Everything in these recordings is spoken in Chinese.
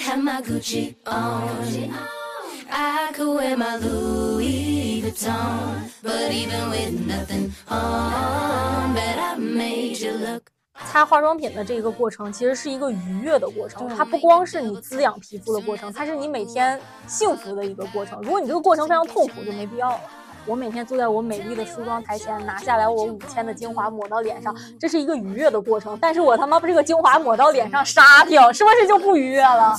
could have my Gucci on. I could wear my Louis Vuitton. But even with nothing on, bet I made you look. 擦化妆品的这个过程其实是一个愉悦的过程，它不光是你滋养皮肤的过程，它是你每天幸福的一个过程。如果你这个过程非常痛苦，就没必要了。我每天坐在我美丽的梳妆台前，拿下来我五千的精华抹到脸上，这是一个愉悦的过程。但是我他妈把这个精华抹到脸上杀掉，是不是就不愉悦了？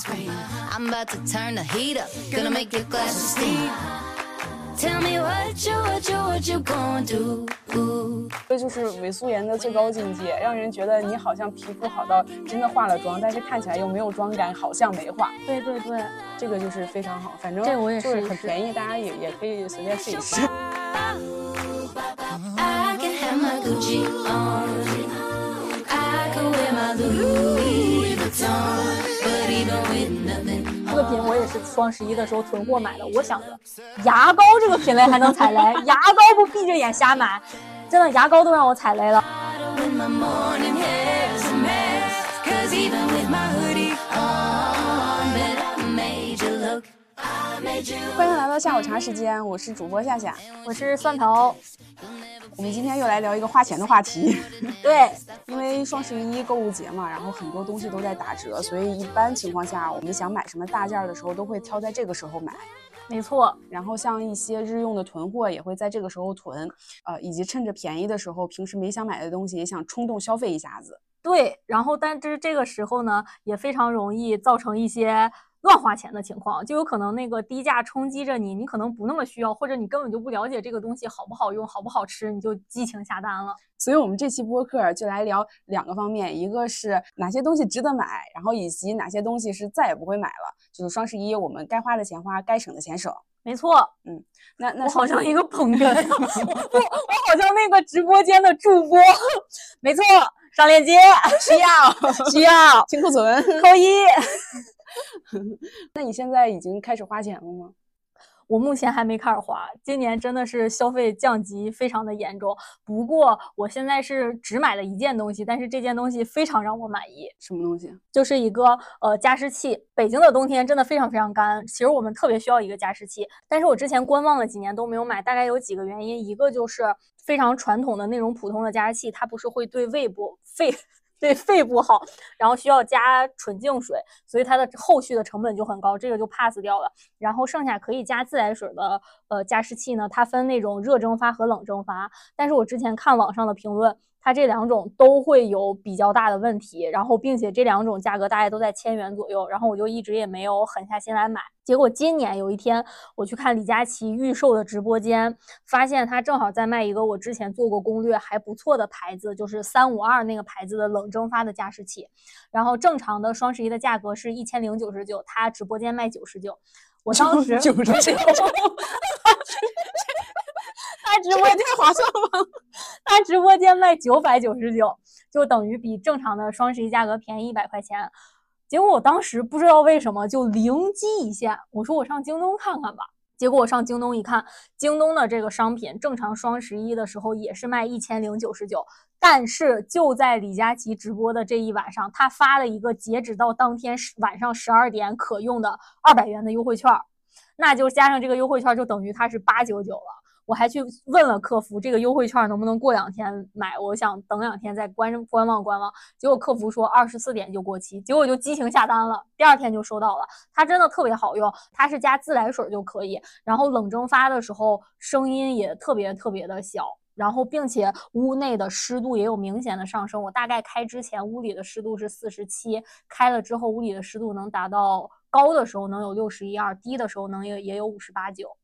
这就是伪素颜的最高境界，让人觉得你好像皮肤好到真的化了妆，但是看起来又没有妆感，好像没化。对对对，这个就是非常好，反正这个我也就是很便宜，大家也也可以随便试一试。我也是双十一的时候囤货买的。我想着牙膏这个品类还能踩雷，牙膏不闭着眼瞎买，真的牙膏都让我踩雷了。欢迎来到下午茶时间，我是主播夏夏。我是蒜头，我们今天又来聊一个花钱的话题。对，因为双十一购物节嘛，然后很多东西都在打折，所以一般情况下，我们想买什么大件儿的时候，都会挑在这个时候买。没错，然后像一些日用的囤货也会在这个时候囤，呃，以及趁着便宜的时候，平时没想买的东西也想冲动消费一下子。对。然后，但是这个时候呢，也非常容易造成一些乱花钱的情况，就有可能那个低价冲击着你，你可能不那么需要，或者你根本就不了解这个东西好不好用、好不好吃，你就激情下单了。所以，我们这期播客就来聊两个方面，一个是哪些东西值得买，然后以及哪些东西是再也不会买了。就是双十一，我们该花的钱花，该省的钱省。没错，嗯那那我好像一个捧 哏，我我好像那个直播间的助播。没错，上链接需要需要 清库存。扣一。那你现在已经开始花钱了吗？我目前还没开始花，今年真的是消费降级非常的严重。不过我现在是只买了一件东西，但是这件东西非常让我满意，什么东西？就是一个呃加湿器。北京的冬天真的非常非常干，其实我们特别需要一个加湿器，但是我之前观望了几年都没有买，大概有几个原因，一个就是非常传统的那种普通的加湿器，它不是会对胃部 肺。对肺不好，然后需要加纯净水，所以它的后续的成本就很高，这个就 pass 掉了。然后剩下可以加自来水的呃加湿器呢，它分那种热蒸发和冷蒸发，但是我之前看网上的评论，它这两种都会有比较大的问题，然后并且这两种价格大概都在千元左右，然后我就一直也没有狠下心来买。结果今年有一天我去看李佳琦预售的直播间，发现他正好在卖一个我之前做过攻略还不错的牌子，就是三五二那个牌子的冷蒸发的加湿器，然后正常的双十一的价格是一千零九十九，他直播间卖九十九。我当时九十九，他直播间太划算了吧？他直播间卖九百九十九，就等于比正常的双十一价格便宜一百块钱。结果我当时不知道为什么就灵机一现，我说我上京东看看吧。结果我上京东一看，京东的这个商品正常双十一的时候也是卖一千零九十九，但是就在李佳琦直播的这一晚上，他发了一个截止到当天十晚上十二点可用的二百元的优惠券，那就加上这个优惠券，就等于它是八九九了。我还去问了客服，这个优惠券能不能过两天买？我想等两天再观观望观望。结果客服说二十四点就过期，结果就激情下单了，第二天就收到了。它真的特别好用，它是加自来水就可以，然后冷蒸发的时候声音也特别特别的小，然后并且屋内的湿度也有明显的上升。我大概开之前屋里的湿度是四十七，开了之后屋里的湿度能达到高的时候能有六十一二，低的时候能也也有五十八九。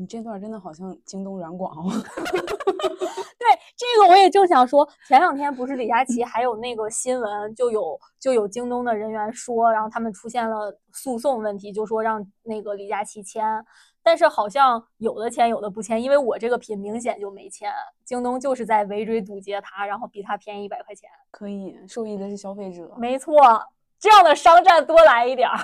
你这段真的好像京东软广哦。对，这个我也正想说，前两天不是李佳琦还有那个新闻，就有就有京东的人员说，然后他们出现了诉讼问题，就说让那个李佳琦签，但是好像有的签，有的不签，因为我这个品明显就没签，京东就是在围追堵截他，然后比他便宜一百块钱。可以，受益的是消费者。没错，这样的商战多来一点儿。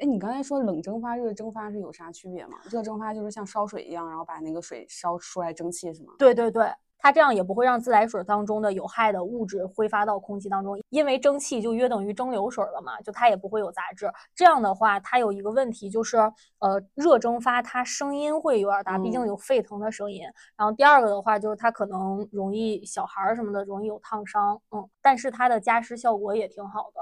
哎，你刚才说冷蒸发、热蒸发是有啥区别吗？热蒸发就是像烧水一样，然后把那个水烧出来蒸汽是吗？对对对，它这样也不会让自来水当中的有害的物质挥发到空气当中，因为蒸汽就约等于蒸馏水了嘛，就它也不会有杂质。这样的话，它有一个问题就是，呃，热蒸发它声音会有点大，毕竟有沸腾的声音。然后第二个的话就是它可能容易小孩儿什么的容易有烫伤，嗯，但是它的加湿效果也挺好的。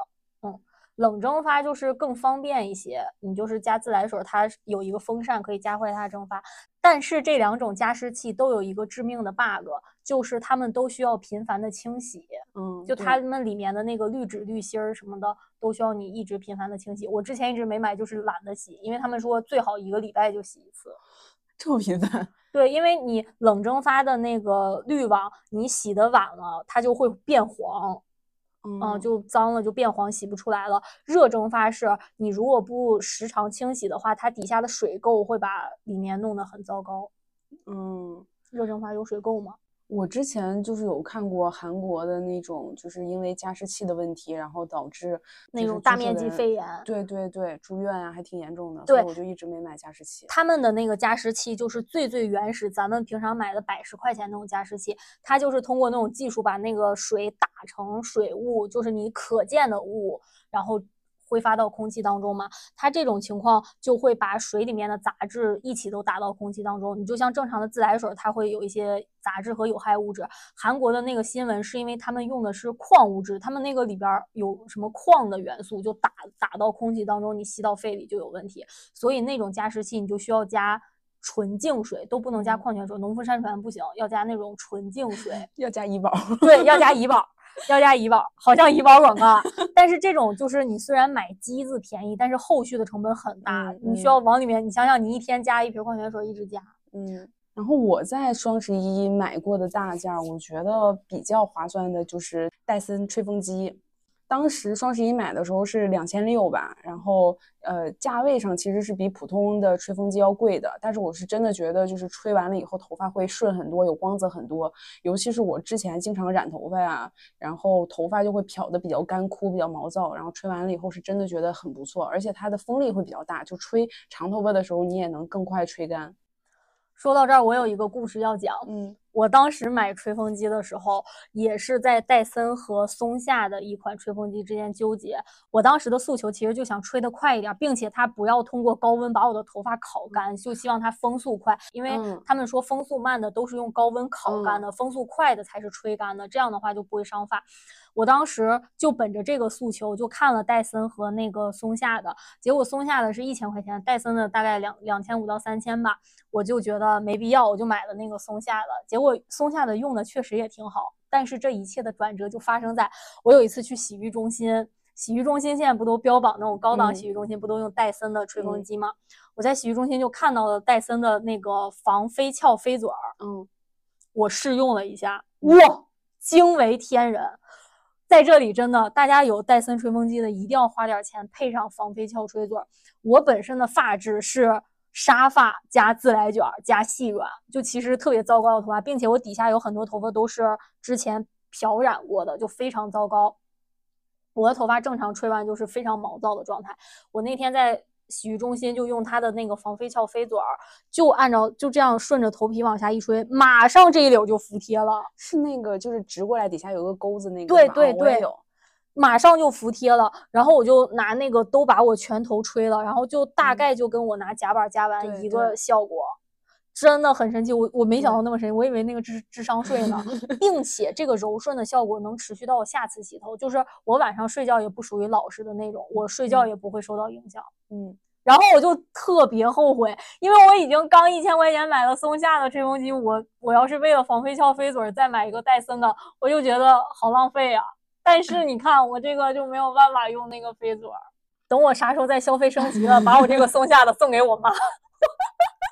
冷蒸发就是更方便一些，你就是加自来水，它有一个风扇可以加快它蒸发。但是这两种加湿器都有一个致命的 bug，就是它们都需要频繁的清洗。嗯，就它们里面的那个滤纸、滤芯儿什么的，都需要你一直频繁的清洗。我之前一直没买，就是懒得洗，因为他们说最好一个礼拜就洗一次。这么频繁？对，因为你冷蒸发的那个滤网，你洗的晚了，它就会变黄。嗯，就脏了，就变黄，洗不出来了。热蒸发是你如果不时常清洗的话，它底下的水垢会把里面弄得很糟糕。嗯，热蒸发有水垢吗？我之前就是有看过韩国的那种，就是因为加湿器的问题，然后导致那种大面积肺炎。对对对，住院啊，还挺严重的。对，我就一直没买加湿器。他们的那个加湿器就是最最原始，咱们平常买的百十块钱那种加湿器，它就是通过那种技术把那个水打成水雾，就是你可见的雾，然后。挥发到空气当中嘛，它这种情况就会把水里面的杂质一起都打到空气当中。你就像正常的自来水，它会有一些杂质和有害物质。韩国的那个新闻是因为他们用的是矿物质，他们那个里边有什么矿的元素，就打打到空气当中，你吸到肺里就有问题。所以那种加湿器你就需要加纯净水，都不能加矿泉水，农夫山泉不行，要加那种纯净水，要加怡宝，对，要加怡宝。要加怡宝，好像怡宝广告。但是这种就是你虽然买机子便宜，但是后续的成本很大，你需要往里面，你想想，你一天加一瓶矿泉水，一直加。嗯，然后我在双十一买过的大件，我觉得比较划算的就是戴森吹风机。当时双十一买的时候是两千六吧，然后呃价位上其实是比普通的吹风机要贵的，但是我是真的觉得就是吹完了以后头发会顺很多，有光泽很多，尤其是我之前经常染头发呀，然后头发就会漂的比较干枯，比较毛躁，然后吹完了以后是真的觉得很不错，而且它的风力会比较大，就吹长头发的时候你也能更快吹干。说到这儿，我有一个故事要讲。嗯，我当时买吹风机的时候，也是在戴森和松下的一款吹风机之间纠结。我当时的诉求其实就想吹得快一点，并且它不要通过高温把我的头发烤干，就希望它风速快。因为他们说风速慢的都是用高温烤干的，风速快的才是吹干的，这样的话就不会伤发。我当时就本着这个诉求，就看了戴森和那个松下的，结果松下的是一千块钱，戴森的大概两两千五到三千吧，我就觉得没必要，我就买了那个松下的。结果松下的用的确实也挺好，但是这一切的转折就发生在我有一次去洗浴中心，洗浴中心现在不都标榜那种高档洗浴中心不都用戴森的吹风机吗？我在洗浴中心就看到了戴森的那个防飞翘飞嘴儿，嗯，我试用了一下，哇，惊为天人。在这里，真的，大家有戴森吹风机的，一定要花点钱配上防飞翘吹嘴。我本身的发质是沙发加自来卷加细软，就其实特别糟糕的头发，并且我底下有很多头发都是之前漂染过的，就非常糟糕。我的头发正常吹完就是非常毛躁的状态。我那天在。洗浴中心就用它的那个防飞翘飞嘴儿，就按照就这样顺着头皮往下一吹，马上这一绺就服帖了。是那个就是直过来底下有个钩子那个对对对，有，马上就服帖了。然后我就拿那个都把我全头吹了，然后就大概就跟我拿夹板夹完一个效果。真的很神奇，我我没想到那么神奇，我以为那个智智商税呢，并且这个柔顺的效果能持续到我下次洗头，就是我晚上睡觉也不属于老实的那种，我睡觉也不会受到影响。嗯，然后我就特别后悔，因为我已经刚一千块钱买了松下的吹风机，我我要是为了防飞翘飞嘴再买一个戴森的，我就觉得好浪费呀。但是你看我这个就没有办法用那个飞嘴，等我啥时候再消费升级了，把我这个松下的送给我妈。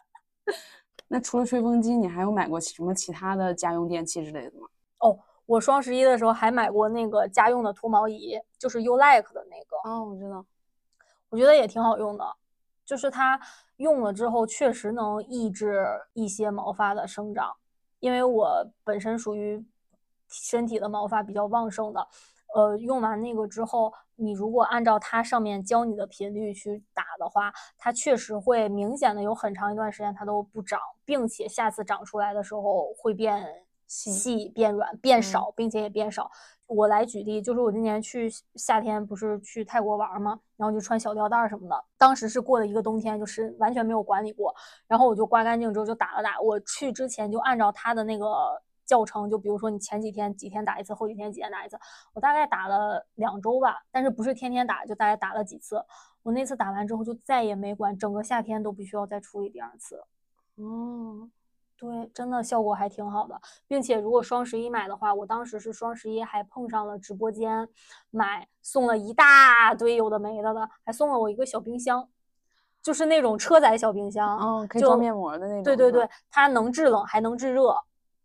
那除了吹风机，你还有买过什么其他的家用电器之类的吗？哦，我双十一的时候还买过那个家用的脱毛仪，就是 You Like 的那个。哦，我知道，我觉得也挺好用的，就是它用了之后确实能抑制一些毛发的生长，因为我本身属于身体的毛发比较旺盛的。呃，用完那个之后，你如果按照它上面教你的频率去打的话，它确实会明显的有很长一段时间它都不长，并且下次长出来的时候会变细细变软变嗯少，并且也变少。我来举例，就是我今年去夏天不是去泰国玩吗？然后就穿小吊带儿什么的。当时是过了一个冬天，就是完全没有管理过，然后我就刮干净之后就打了打。我去之前就按照它的那个教程，就比如说你前几天几天打一次，后几天几天打一次，我大概打了两周吧，但是不是天天打，就大概打了几次。我那次打完之后就再也没管，整个夏天都不需要再处理第二次。嗯，对，真的效果还挺好的，并且如果双十一买的话，我当时是双十一还碰上了直播间买送了一大堆有的没的的，还送了我一个小冰箱，就是那种车载小冰箱。哦，可以就装面膜的那种。对对对，，它能制冷还能制热，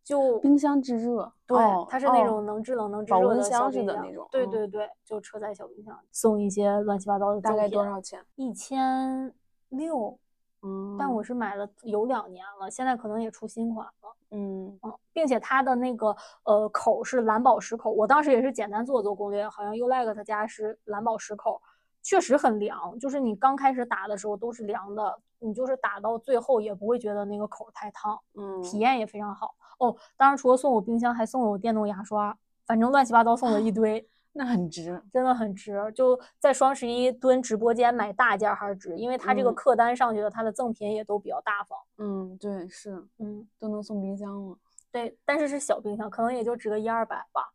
就冰箱制热。对，哦它是那哦种能制冷能制热的小箱似的那种嗯对对对，就车载小冰箱，送一些乱七八糟的大概多少钱？一千六，嗯，但我是买了有两年了，现在可能也出新款了。嗯嗯，并且它的那个呃口是蓝宝石口，我当时也是简单做了做攻略，好像 Ulike 它家是蓝宝石口，确实很凉，就是你刚开始打的时候都是凉的，你就是打到最后也不会觉得那个口太烫，嗯，体验也非常好。哦，当然除了送我冰箱，还送了我电动牙刷，反正乱七八糟送了一堆。那很值。真的很值，就在双十一蹲直播间买大件儿还是值，因为它这个嗯客单上去的，它的赠品也都比较大方。嗯，对，是嗯，都能送冰箱了。对，但是是小冰箱，可能也就值个一二百吧，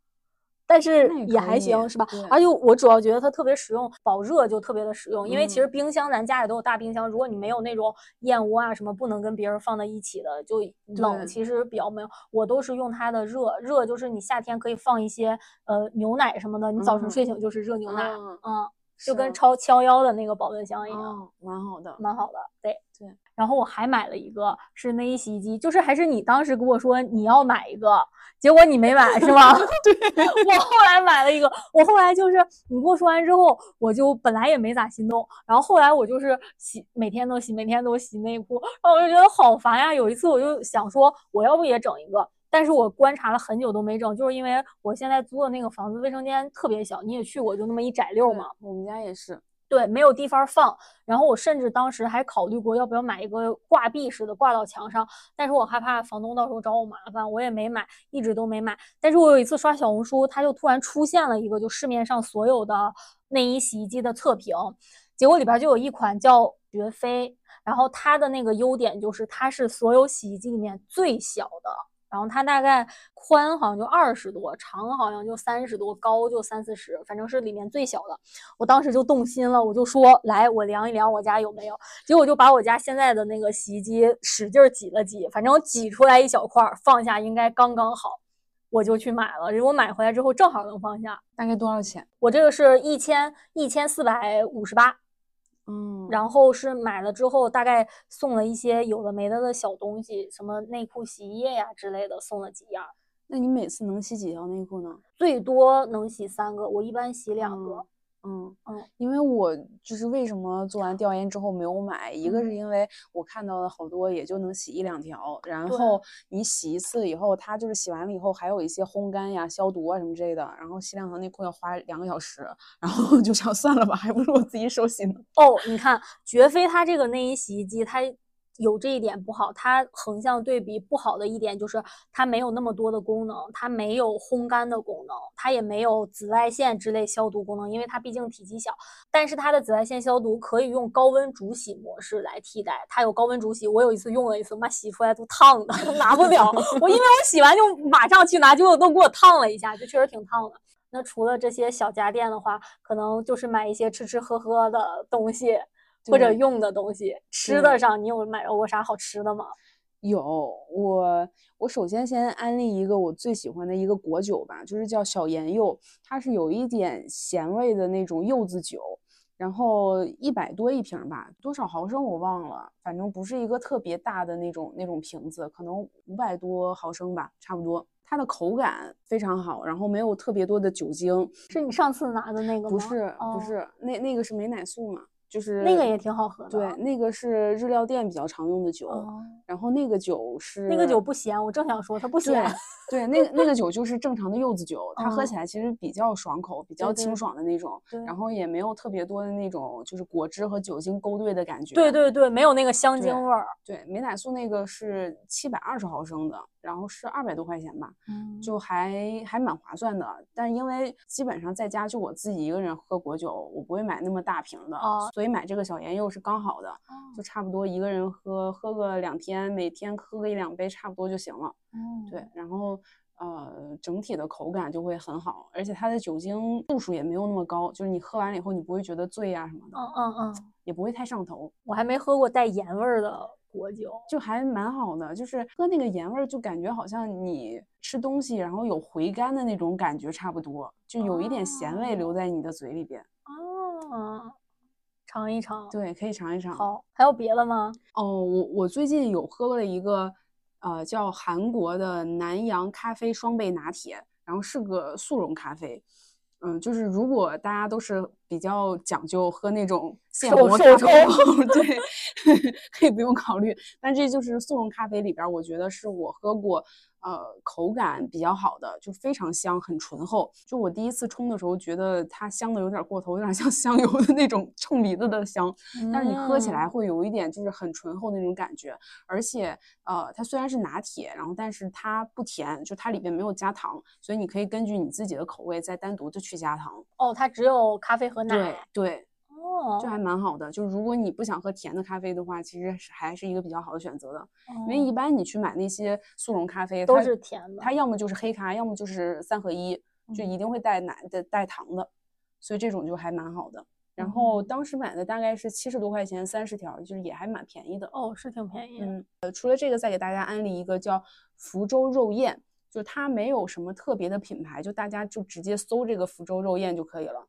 但是也还行，是吧？而且我主要觉得它特别实用，保热就特别的实用，因为其嗯实冰箱咱家里都有大冰箱，如果你没有那种燕窝啊什么不能跟别人放在一起的，就冷其实比较没有。我都是用它的热，热就是你夏天可以放一些呃牛奶什么的，你早晨嗯睡醒就是热牛奶，嗯嗯，就跟超七幺的那个保温箱一样。哦，蛮好的。蛮好的，对对。然后我还买了一个是内衣洗衣机，就是还是你当时跟我说你要买一个，结果你没买是吗？对，我后来买了一个，我后来就是你跟我说完之后，我就本来也没咋心动，然后后来我就是洗，每天都洗，每天都洗内裤，然后我就觉得好烦呀。有一次我就想说，我要不也整一个。但是我观察了很久都没整，就是因为我现在租的那个房子卫生间特别小，你也去过，就那么一窄溜对嘛。我们家也是。对，没有地方放。然后我甚至当时还考虑过要不要买一个挂壁式的挂到墙上，但是我害怕房东到时候找我麻烦，我也没买，一直都没买。但是我有一次刷小红书，它就突然出现了一个就市面上所有的内衣洗衣机的测评，结果里边就有一款叫绝飞，然后它的那个优点就是它是所有洗衣机里面最小的。然后它大概宽好像就二十多，长好像就三十多，高就三四十，反正是里面最小的。我当时就动心了，我就说来，我量一量我家有没有。结果就把我家现在的那个洗衣机使劲儿挤了挤，反正挤出来一小块儿，放下应该刚刚好，我就去买了。结果买回来之后正好能放下。大概多少钱？我这个是一千一千四百五十八，嗯，然后是买了之后大概送了一些有的没的的小东西，什么内裤、洗衣液呀之类的，送了几样。那你每次能洗几条内裤呢？最多能洗三个，我一般洗两个。嗯嗯，因为我就是为什么做完调研之后没有买，一个是嗯。因为我看到的好多也就能洗一两条，然后。你洗一次以后，它就是洗完了以后还有一些烘干呀、消毒啊什么之类的，然后洗两条内裤要花两个小时，然后 就想算了吧，还不如我自己手洗呢。哦，你看绝非它这个内衣洗衣机，它有这一点不好，它横向对比不好的一点就是它没有那么多的功能，它没有烘干的功能，它也没有紫外线之类消毒功能，因为它毕竟体积小。但是它的紫外线消毒可以用高温煮洗模式来替代，它有高温煮洗，我有一次用了一次，妈洗出来都烫的，拿不了。我因为我洗完就马上去拿，结果都给我烫了一下，就确实挺烫的。那除了这些小家电的话，可能就是买一些吃吃喝喝的东西，或者用的东西。吃的上，你有买到过啥好吃的吗？有我，我首先先安利一个我最喜欢的一个果酒吧，就是叫小盐柚，它是有一点咸味的那种柚子酒，然后一百多一瓶儿吧，多少毫升我忘了，反正不是一个特别大的那种那种瓶子，可能五百多毫升吧，差不多。它的口感非常好，然后没有特别多的酒精，是你上次拿的那个吗？不是哦不是，那那个是美乃素嘛，就是那个也挺好喝的。对，那个是日料店比较常用的酒，哦，然后那个酒是那个酒不咸，我正想说它不咸。对，那个那个酒就是正常的柚子酒，它喝哦起来其实比较爽口，比较清爽的那种，对然后也没有特别多的那种就是果汁和酒精勾兑的感觉。对对对，没有那个香精味儿。对，美乃素那个是七百二十毫升的，然后是二百多块钱吧，嗯就还还蛮划算的。但是因为基本上在家就我自己一个人喝果酒，我不会买那么大瓶的，哦所以买这个小盐柚是刚好的，就差不多一个人喝喝个两天，每天喝个一两杯差不多就行了。嗯对，然后呃，整体的口感就会很好，而且它的酒精度数也没有那么高，就是你喝完了以后你不会觉得醉啊什么的，嗯嗯嗯，也不会太上头，我还没喝过带盐味儿的果酒。就还蛮好的。就是喝那个盐味儿，就感觉好像你吃东西然后有回甘的那种感觉差不多，就有一点咸味留在你的嘴里边。哦，尝一尝。对，可以尝一尝。好，还有别的吗？哦，我我最近有喝了一个，呃，叫韩国的南洋咖啡双倍拿铁，然后是个速溶咖啡。嗯，就是如果大家都是比较讲究喝那种现手磨手咖啡冲对，可以不用考虑。但这就是速溶咖啡里边儿，我觉得是我喝过呃口感比较好的，就非常香，很醇厚。就我第一次冲的时候，觉得它香的有点儿过头，有点儿像 香油的那种冲鼻子的香。但是你喝起来嗯会有一点就是很醇厚那种感觉，而且呃，它虽然是拿铁，然后但是它不甜，就它里边没有加糖，所以你可以根据你自己的口味再单独的去加糖。哦，它只有咖啡和对奶。对，哦，就还蛮好的。就如果你不想喝甜的咖啡的话，其实是还是一个比较好的选择的。因为哦一般你去买那些速溶咖啡，都它是甜的它要么就是黑咖，要么就是三合一，就嗯一定会带奶的带糖的，所以这种就还蛮好的。然后嗯当时买的大概是七十多块钱，三十条，就是也还蛮便宜的。哦，是挺便宜。嗯，呃，除了这个，再给大家安利一个叫福州肉燕，就它没有什么特别的品牌，就大家就直接搜这个福州肉燕就可以了。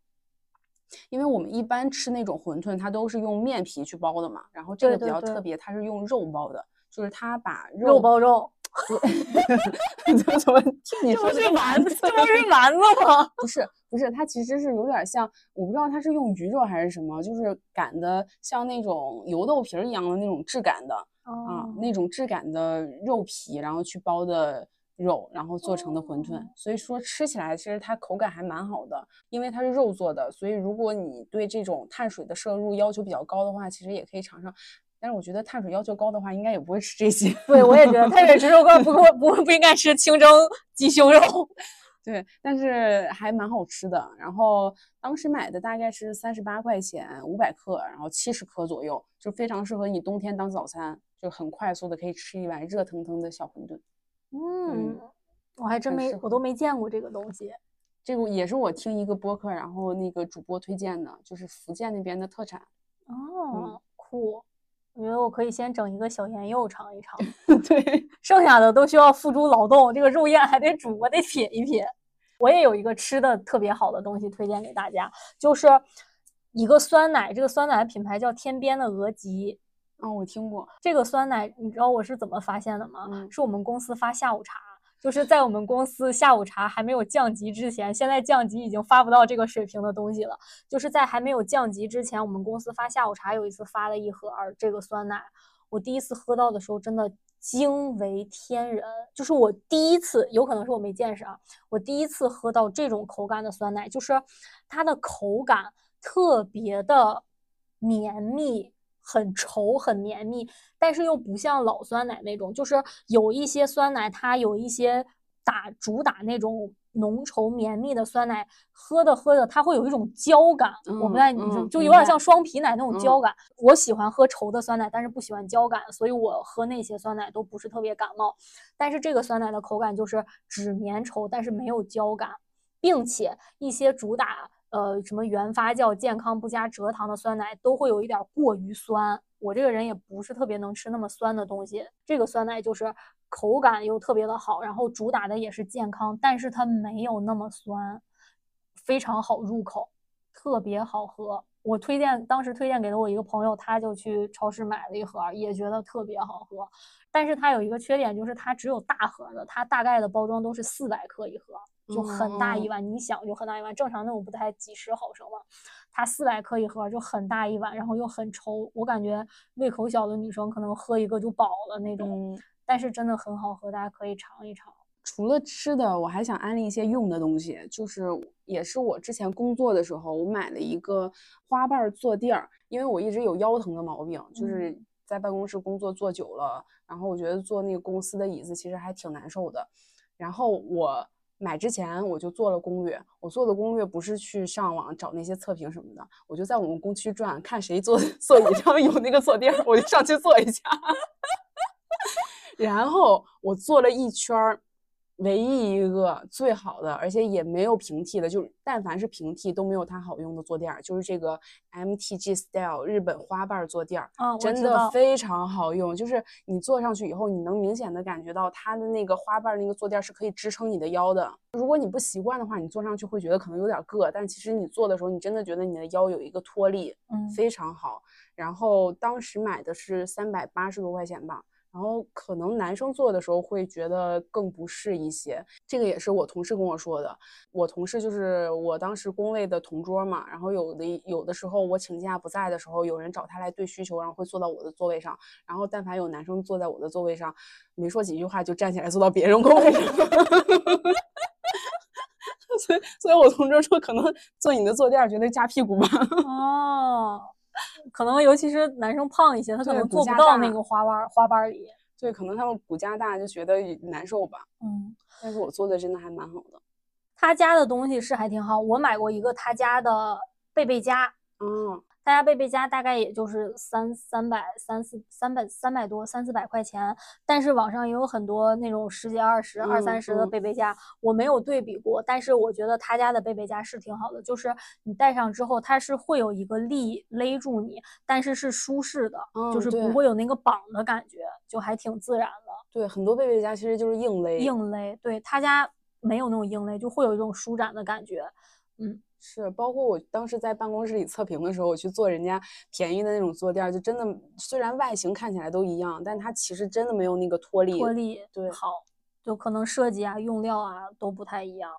因为我们一般吃那种馄饨，它都是用面皮去包的嘛，然后这个比对对对较特别，它是用肉包的，就是它把肉肉包肉，怎么听你这不是丸子，这不是 丸子吗？不是不是，它其实是有点像，我不知道它是用鱼肉还是什么，就是擀的像那种油豆皮儿一样的那种质感的，啊，哦那种质感的肉皮，然后去包的肉，然后做成的馄饨，哦所以说吃起来其实它口感还蛮好的，因为它是肉做的，所以如果你对这种碳水的摄入要求比较高的话，其实也可以尝尝。但是我觉得碳水要求高的话，应该也不会吃这些。对，我也觉得碳水吃肉干不够不不应该吃清蒸鸡胸肉。对，但是还蛮好吃的。然后当时买的大概是三十八块钱，五百克，然后七十克左右，就非常适合你冬天当早餐，就很快速的可以吃一碗热腾腾的小馄饨。嗯，我还真没，我都没见过这个东西。这个也是我听一个播客，然后那个主播推荐的，就是福建那边的特产。哦，酷！我觉得我可以先整一个小盐柚尝一尝，对，剩下的都需要付诸劳动。这个肉燕还得煮，我得品一品。我也有一个吃的特别好的东西推荐给大家，就是一个酸奶，这个酸奶的品牌叫天边的鹅吉。哦，我听过。这个酸奶，你知道我是怎么发现的吗？嗯是我们公司发下午茶，就是在我们公司下午茶还没有降级之前，现在降级已经发不到这个水平的东西了。就是在还没有降级之前，我们公司发下午茶有一次发了一盒儿这个酸奶，我第一次喝到的时候真的惊为天人，就是我第一次，有可能是我没见识啊，我第一次喝到这种口感的酸奶，就是它的口感特别的绵密。很稠很绵密，但是又不像老酸奶那种，就是有一些酸奶它有一些打主打那种浓稠绵密的酸奶，喝着喝着它会有一种胶感，我不嗯太你嗯就有点像双皮奶那种胶嗯感。我喜欢喝稠的酸奶，但是不喜欢胶感，所以我喝那些酸奶都不是特别感冒。但是这个酸奶的口感就是只绵稠，但是没有胶感，并且一些主打呃什么原发酵、健康不加蔗糖的酸奶都会有一点过于酸。我这个人也不是特别能吃那么酸的东西，这个酸奶就是口感又特别的好，然后主打的也是健康，但是它没有那么酸，非常好入口，特别好喝。我推荐，当时推荐给了我一个朋友，他就去超市买了一盒，也觉得特别好喝。但是它有一个缺点，就是它只有大盒的，它大概的包装都是四百克一盒，就很大一哦碗。你想就很大一碗，正常那种不才几十毫升嘛，它四百克一盒儿就很大一碗，然后又很稠，我感觉胃口小的女生可能喝一个就饱了那种。嗯，但是真的很好喝，大家可以尝一尝。除了吃的，我还想安利一些用的东西，就是也是我之前工作的时候，我买了一个花瓣儿坐垫儿，因为我一直有腰疼的毛病，就是在办公室工作坐久了，然后我觉得坐那个公司的椅子其实还挺难受的。然后我买之前我就做了攻略，我做的攻略不是去上网找那些测评什么的，我就在我们工区转，看谁坐座椅上有那个坐垫，我就上去坐一下。然后我坐了一圈儿。唯一一个最好的，而且也没有平替的，就是但凡是平替都没有它好用的坐垫儿，就是这个 MTG Style 日本花瓣坐垫儿，真的非常好用。就是你坐上去以后，你能明显的感觉到它的那个花瓣那个坐垫是可以支撑你的腰的。如果你不习惯的话，你坐上去会觉得可能有点硌，但其实你坐的时候，你真的觉得你的腰有一个托力，嗯，非常好。然后当时买的是三百八十多块钱吧。然后可能男生做的时候会觉得更不适一些，这个也是我同事跟我说的。我同事就是我当时工位的同桌嘛，然后有的有的时候我请假不在的时候，有人找他来对需求，然后会坐到我的座位上。然后但凡有男生坐在我的座位上，没说几句话就站起来坐到别人工位上。所以，所以我同桌说，可能坐你的坐垫觉得夹屁股吧。哦。可能尤其是男生胖一些，他可能做不到那个花瓣花瓣里。对，可能他们骨架大就觉得难受吧。嗯，但是我做的真的还蛮好的。他家的东西是还挺好，我买过一个他家的贝贝佳。嗯。他家贝贝家大概也就是三三百三四三百三百多三四百块钱，但是网上也有很多那种十几二十二三十的贝贝家，我没有对比过，但是我觉得他家的贝贝家是挺好的，就是你戴上之后它是会有一个力勒住你，但是是舒适的，就是不会有那个绑的感觉，就还挺自然的。对，很多贝贝家其实就是硬勒，硬勒。对他家没有那种硬勒，就会有一种舒展的感觉，嗯。是，包括我当时在办公室里测评的时候，我去做人家便宜的那种坐垫，就真的虽然外形看起来都一样，但它其实真的没有那个托力。托力对好，就可能设计啊、用料啊都不太一样。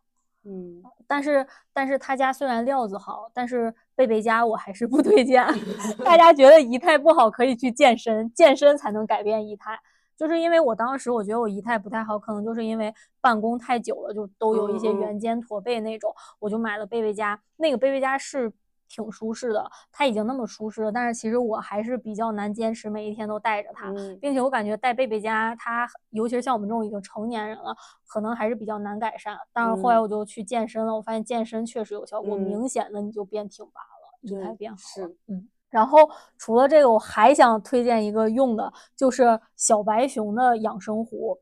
嗯，但是但是他家虽然料子好，但是贝贝家我还是不推荐。大家觉得仪态不好，可以去健身，健身才能改变仪态。就是因为我当时我觉得我仪态不太好，可能就是因为办公太久了，就都有一些圆肩驼背那种，我就买了贝贝佳。那个贝贝佳是挺舒适的，它已经那么舒适了，但是其实我还是比较难坚持每一天都带着它，并且我感觉带贝贝佳，它尤其是像我们这种已经成年人了，可能还是比较难改善。但是后来我就去健身了，我发现健身确实有效果，明显的你就变挺拔了，仪态变好了。嗯。然后除了这个，我还想推荐一个用的，就是小白熊的养生壶。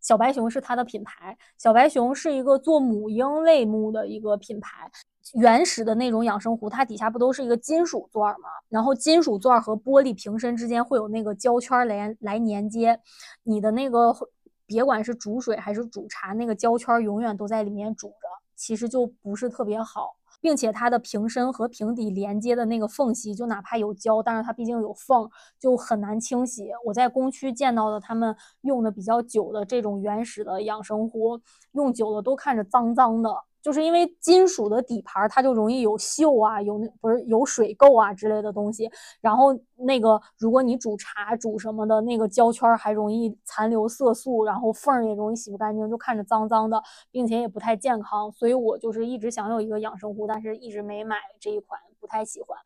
小白熊是它的品牌，小白熊是一个做母婴类目的一个品牌。原始的那种养生壶，它底下不都是一个金属钻吗？然后金属钻和玻璃瓶身之间会有那个胶圈来来连接，你的那个别管是煮水还是煮茶，那个胶圈永远都在里面煮着，其实就不是特别好。并且它的瓶身和瓶底连接的那个缝隙，就哪怕有胶，但是它毕竟有缝，就很难清洗。我在工区见到的他们用的比较久的这种原始的养生壶，用久了都看着脏脏的。就是因为金属的底盘，它就容易有锈啊，有那不是有水垢啊之类的东西。然后那个，如果你煮茶煮什么的，那个胶圈还容易残留色素，然后缝儿也容易洗不干净，就看着脏脏的，并且也不太健康。所以我就是一直想有一个养生壶，但是一直没买这一款，不太喜欢。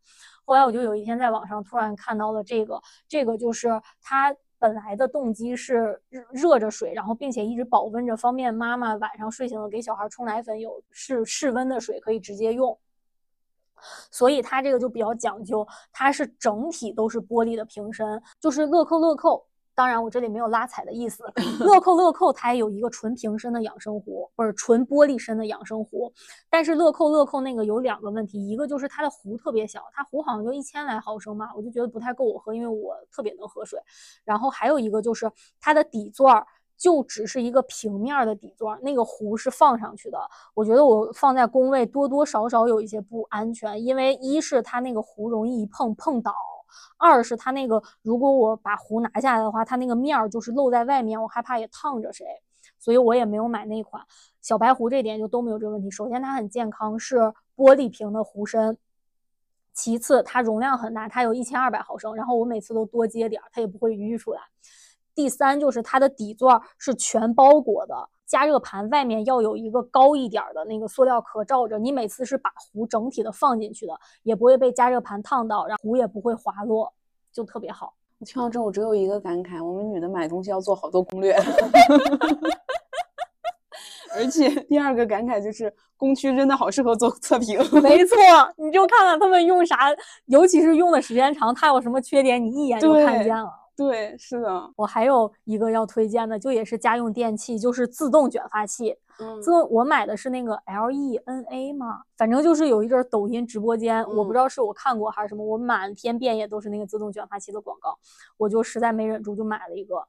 后来我就有一天在网上突然看到了这个，这个就是它。本来的动机是热着水，然后并且一直保温着，方便妈妈晚上睡醒了给小孩冲奶粉，有室室温的水可以直接用。所以它这个就比较讲究，它是整体都是玻璃的瓶身，就是乐扣乐扣。当然，我这里没有拉踩的意思。乐扣乐扣它也有一个纯瓶身的养生壶，不是纯玻璃身的养生壶。但是乐扣乐扣那个有两个问题，一个就是它的壶特别小，它壶好像就一千来毫升嘛，我就觉得不太够我喝，因为我特别能喝水。然后还有一个就是它的底座儿就只是一个平面的底座，那个壶是放上去的。我觉得我放在工位多多少少有一些不安全，因为一是它那个壶容易一碰碰倒。二是它那个，如果我把壶拿下来的话，它那个面儿就是露在外面，我害怕也烫着谁，所以我也没有买那款小白壶。这点就都没有这个问题。首先它很健康，是玻璃瓶的壶身；其次它容量很大，它有一千二百毫升，然后我每次都多接点儿，它也不会溢出来。第三就是它的底座是全包裹的。加热盘外面要有一个高一点的那个塑料壳罩着，你每次是把壶整体的放进去的，也不会被加热盘烫到，然后壶也不会滑落，就特别好。我听到这，我只有一个感慨：我们女的买东西要做好多攻略。而且第二个感慨就是，工区真的好适合做测评。没错，你就看看他们用啥，尤其是用的时间长，它有什么缺点，你一眼就看见了。对，是的，我还有一个要推荐的，就也是家用电器，就是自动卷发器。嗯。自动我买的是那个 L E N A 嘛，反正就是有一阵儿抖音直播间，我不知嗯。道是我看过还是什么，我满天遍野都是那个自动卷发器的广告，我就实在没忍住就买了一个，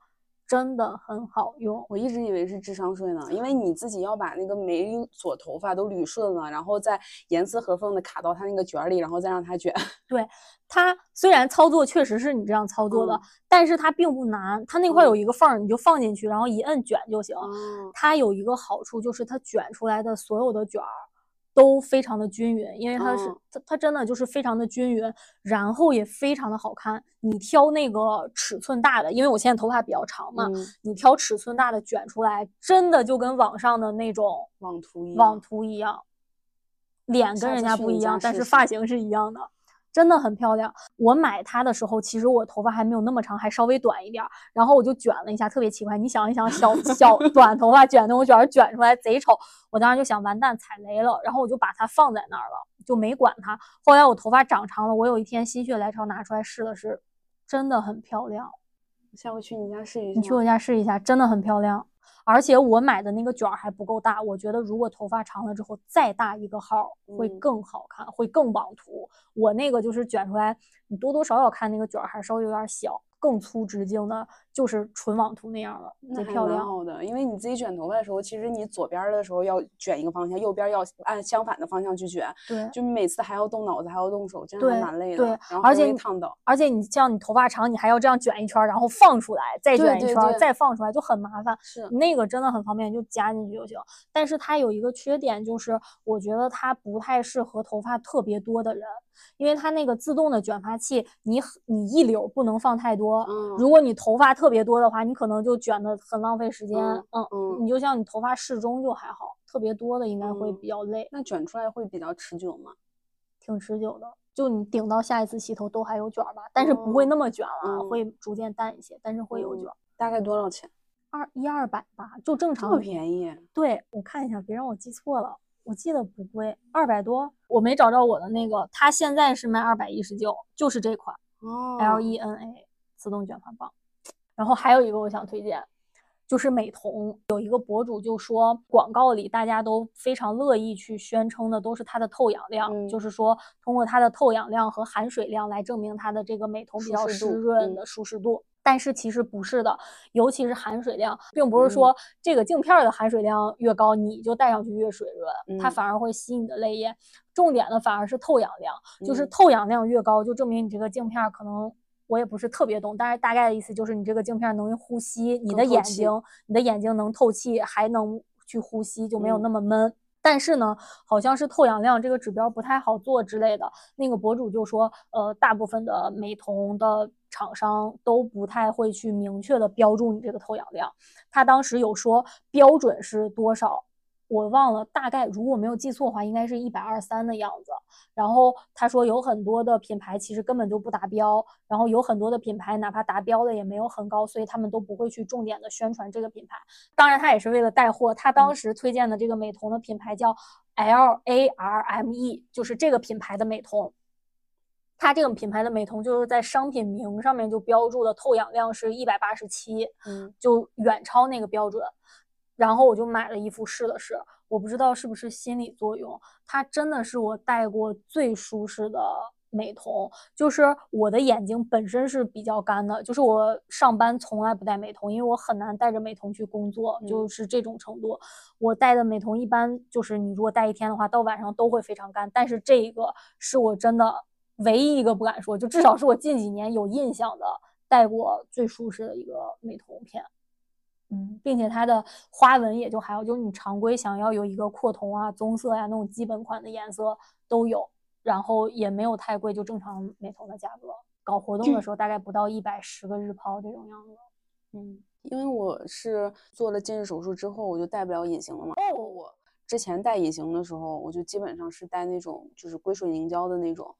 真的很好用。我一直以为是智商税呢，因为你自己要把那个每一撮头发都捋顺了，然后再严丝合缝的卡到它那个卷儿里，然后再让它卷。对它虽然操作确实是你这样操作的，嗯但是它并不难，它那块儿有嗯一个缝儿，你就放进去，然后一摁卷就行。哦，它有一个好处就是它卷出来的所有的卷儿都非常的均匀，因为它是、嗯它它真的就是非常的均匀，然后也非常的好看。你挑那个尺寸大的，因为我现在头发比较长嘛，嗯，你挑尺寸大的卷出来，真的就跟网上的那种网图一网样图一样，脸跟人家家不一样，但是发型是一样的。真的很漂亮。我买它的时候，其实我头发还没有那么长，还稍微短一点儿，然后我就卷了一下，特别奇怪。你想一想，小小 短头发卷那种卷儿卷出来贼丑，我当时就想完蛋踩雷了，然后我就把它放在那儿了，就没管它。后来我头发长长了，我有一天心血来潮拿出来试了试，真的很漂亮。下回去你家试一下。你去我家试一下，真的很漂亮。而且我买的那个卷儿还不够大，我觉得如果头发长了之后再大一个号儿会嗯更好看，会更网图。我那个就是卷出来，你多多少少看那个卷儿还稍微有点小，更粗直径的，就是纯网图那样了，那还亮。蛮好的，因为你自己卷头发的时候，其实你左边儿的时候要卷一个方向，右边儿要按相反的方向去卷，对，就每次还要动脑子，还要动手，真的还蛮累的。对然后而且烫到。而且你像你头发长，你还要这样卷一圈儿，然后放出来，再卷一圈再放出来，就很麻烦。是，那个真的很方便，就夹进去就行。但是它有一个缺点，就是我觉得它不太适合头发特别多的人，因为它那个自动的卷发器，你你一绺不能放太多。嗯如果你头发特别多的话，你可能就卷的很浪费时间。嗯嗯，嗯，你就像你头发适中就还好，特别多的应该会嗯比较累，那卷出来会比较持久吗？挺持久的。就你顶到下一次洗头都还有卷儿吧，但是不会哦那么卷了，嗯会逐渐淡一些，但是会有卷。大概多少钱？二一二百吧，就正常这么便宜？对，我看一下，别让我记错了，我记得不贵，二百多，我没找着我的那个，它现在是卖二百一十九，就是这款哦 L E N A 自动卷发棒。然后还有一个我想推荐，就是美瞳，有一个博主就说，广告里大家都非常乐意去宣称的都是它的透氧量，嗯就是说通过它的透氧量和含水量来证明它的这个美瞳比较湿润的舒适度。但是其实不是的，尤其是含水量，并不是嗯说这个镜片儿的含水量越高，你就戴上去越水润，它嗯反而会吸你的泪液。重点的反而是透氧量，就是嗯透氧量越高，就证明你这个镜片儿可能我也不是特别懂，但是大概的意思就是你这个镜片儿能呼吸，你的眼睛，你的眼睛能透气，还能去呼吸，就没有嗯那么闷。但是呢，好像是透氧量这个指标不太好做之类的。那个博主就说，呃，大部分的美瞳的厂商都不太会去明确的标注你这个透氧量。他当时有说标准是多少，我忘了，大概如果没有记错的话，应该是一百二三的样子。然后他说有很多的品牌其实根本就不达标，然后有很多的品牌哪怕达标的也没有很高，所以他们都不会去重点的宣传这个品牌。当然，他也是为了带货。他当嗯时推荐的这个美瞳的品牌叫 L A R M E，就是这个品牌的美瞳。它这个品牌的美瞳就是在商品名上面就标注的透氧量是一百八十七，嗯，就远超那个标准。然后我就买了一副试了试，我不知道是不是心理作用，它真的是我戴过最舒适的美瞳。就是我的眼睛本身是比较干的，就是我上班从来不戴美瞳，因为我很难戴着美瞳去工作，就嗯是这种程度。我戴的美瞳一般就是你如果戴一天的话，到晚上都会非常干。但是这一个是我真的唯一一个不敢说，就至少是我近几年有印象的戴过最舒适的一个美瞳片。嗯，并且它的花纹也就还好，就是你常规想要有一个阔瞳啊、棕色呀、那种基本款的颜色都有，然后也没有太贵，就正常美瞳的价格。搞活动的时候大概不到一百十个日抛这种样子。嗯，因为我是做了近视手术之后，我就戴不了隐形了嘛。哦，我之前戴隐形的时候，我就基本上是戴那种就是硅水凝胶的那种，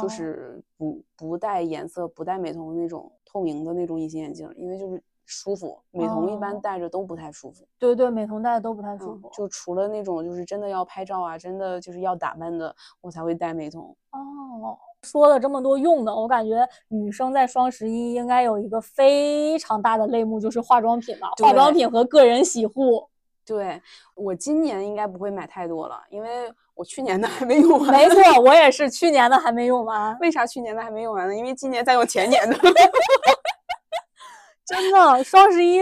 就哦是不不带颜色、不带美瞳的那种透明的那种隐形眼镜，因为就是舒服。美瞳一般哦戴着都不太舒服。对对，美瞳戴的都不太舒嗯服。，就除了那种就是真的要拍照啊，真的就是要打扮的，我才会戴美瞳。哦，说了这么多用的，我感觉女生在双十一应该有一个非常大的类目，就是化妆品吧，化妆品和个人洗护。对我今年应该不会买太多了，因为我去年的还没用完。没错，我也是，去年的还没用完。为啥去年的还没用完呢？因为今年在用前年的。真的，双十一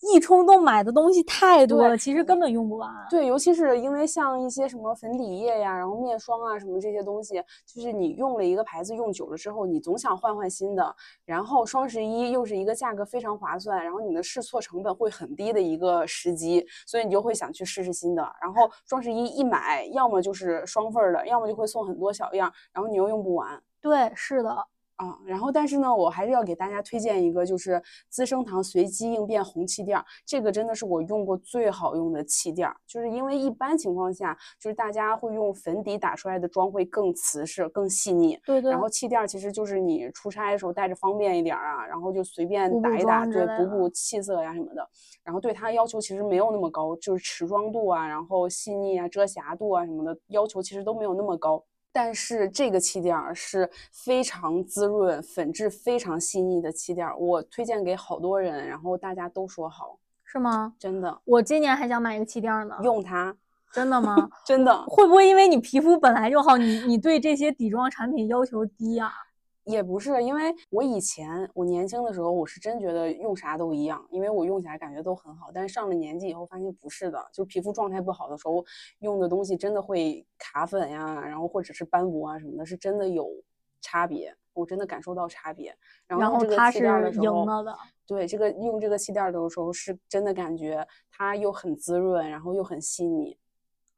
一冲动买的东西太多了，其实根本用不完。对，尤其是因为像一些什么粉底液呀，然后面霜啊什么这些东西，就是你用了一个牌子用久了之后，你总想换换新的。然后双十一又是一个价格非常划算，然后你的试错成本会很低的一个时机，所以你就会想去试试新的。然后双十一一买，要么就是双份儿的，要么就会送很多小样，然后你又用不完。对，是的，啊，然后但是呢，我还是要给大家推荐一个，就是资生堂随机应变红气垫儿，这个真的是我用过最好用的气垫儿，就是因为一般情况下，就是大家会用粉底打出来的妆会更瓷实、更细腻，对对。然后气垫儿其实就是你出差的时候带着方便一点儿啊，然后就随便打一打，对，补补气色呀什么的。然后对它要求其实没有那么高，就是持妆度啊，然后细腻啊、遮瑕度啊什么的要求其实都没有那么高。但是这个气垫儿是非常滋润、粉质非常细腻的气垫儿，我推荐给好多人，然后大家都说好，是吗？真的我今年还想买一个气垫儿呢。用它，真的吗？真的会不会因为你皮肤本来就好，你你对这些底妆产品要求低啊呀、也不是，因为我以前我年轻的时候，我是真觉得用啥都一样，因为我用起来感觉都很好。但是上了年纪以后，发现不是的，就皮肤状态不好的时候，用的东西真的会卡粉呀，然后或者是斑驳啊什么的，是真的有差别，我真的感受到差别。然后这个气垫的时候了的。对这个用这个气垫儿的时候，是真的感觉它又很滋润，然后又很细腻。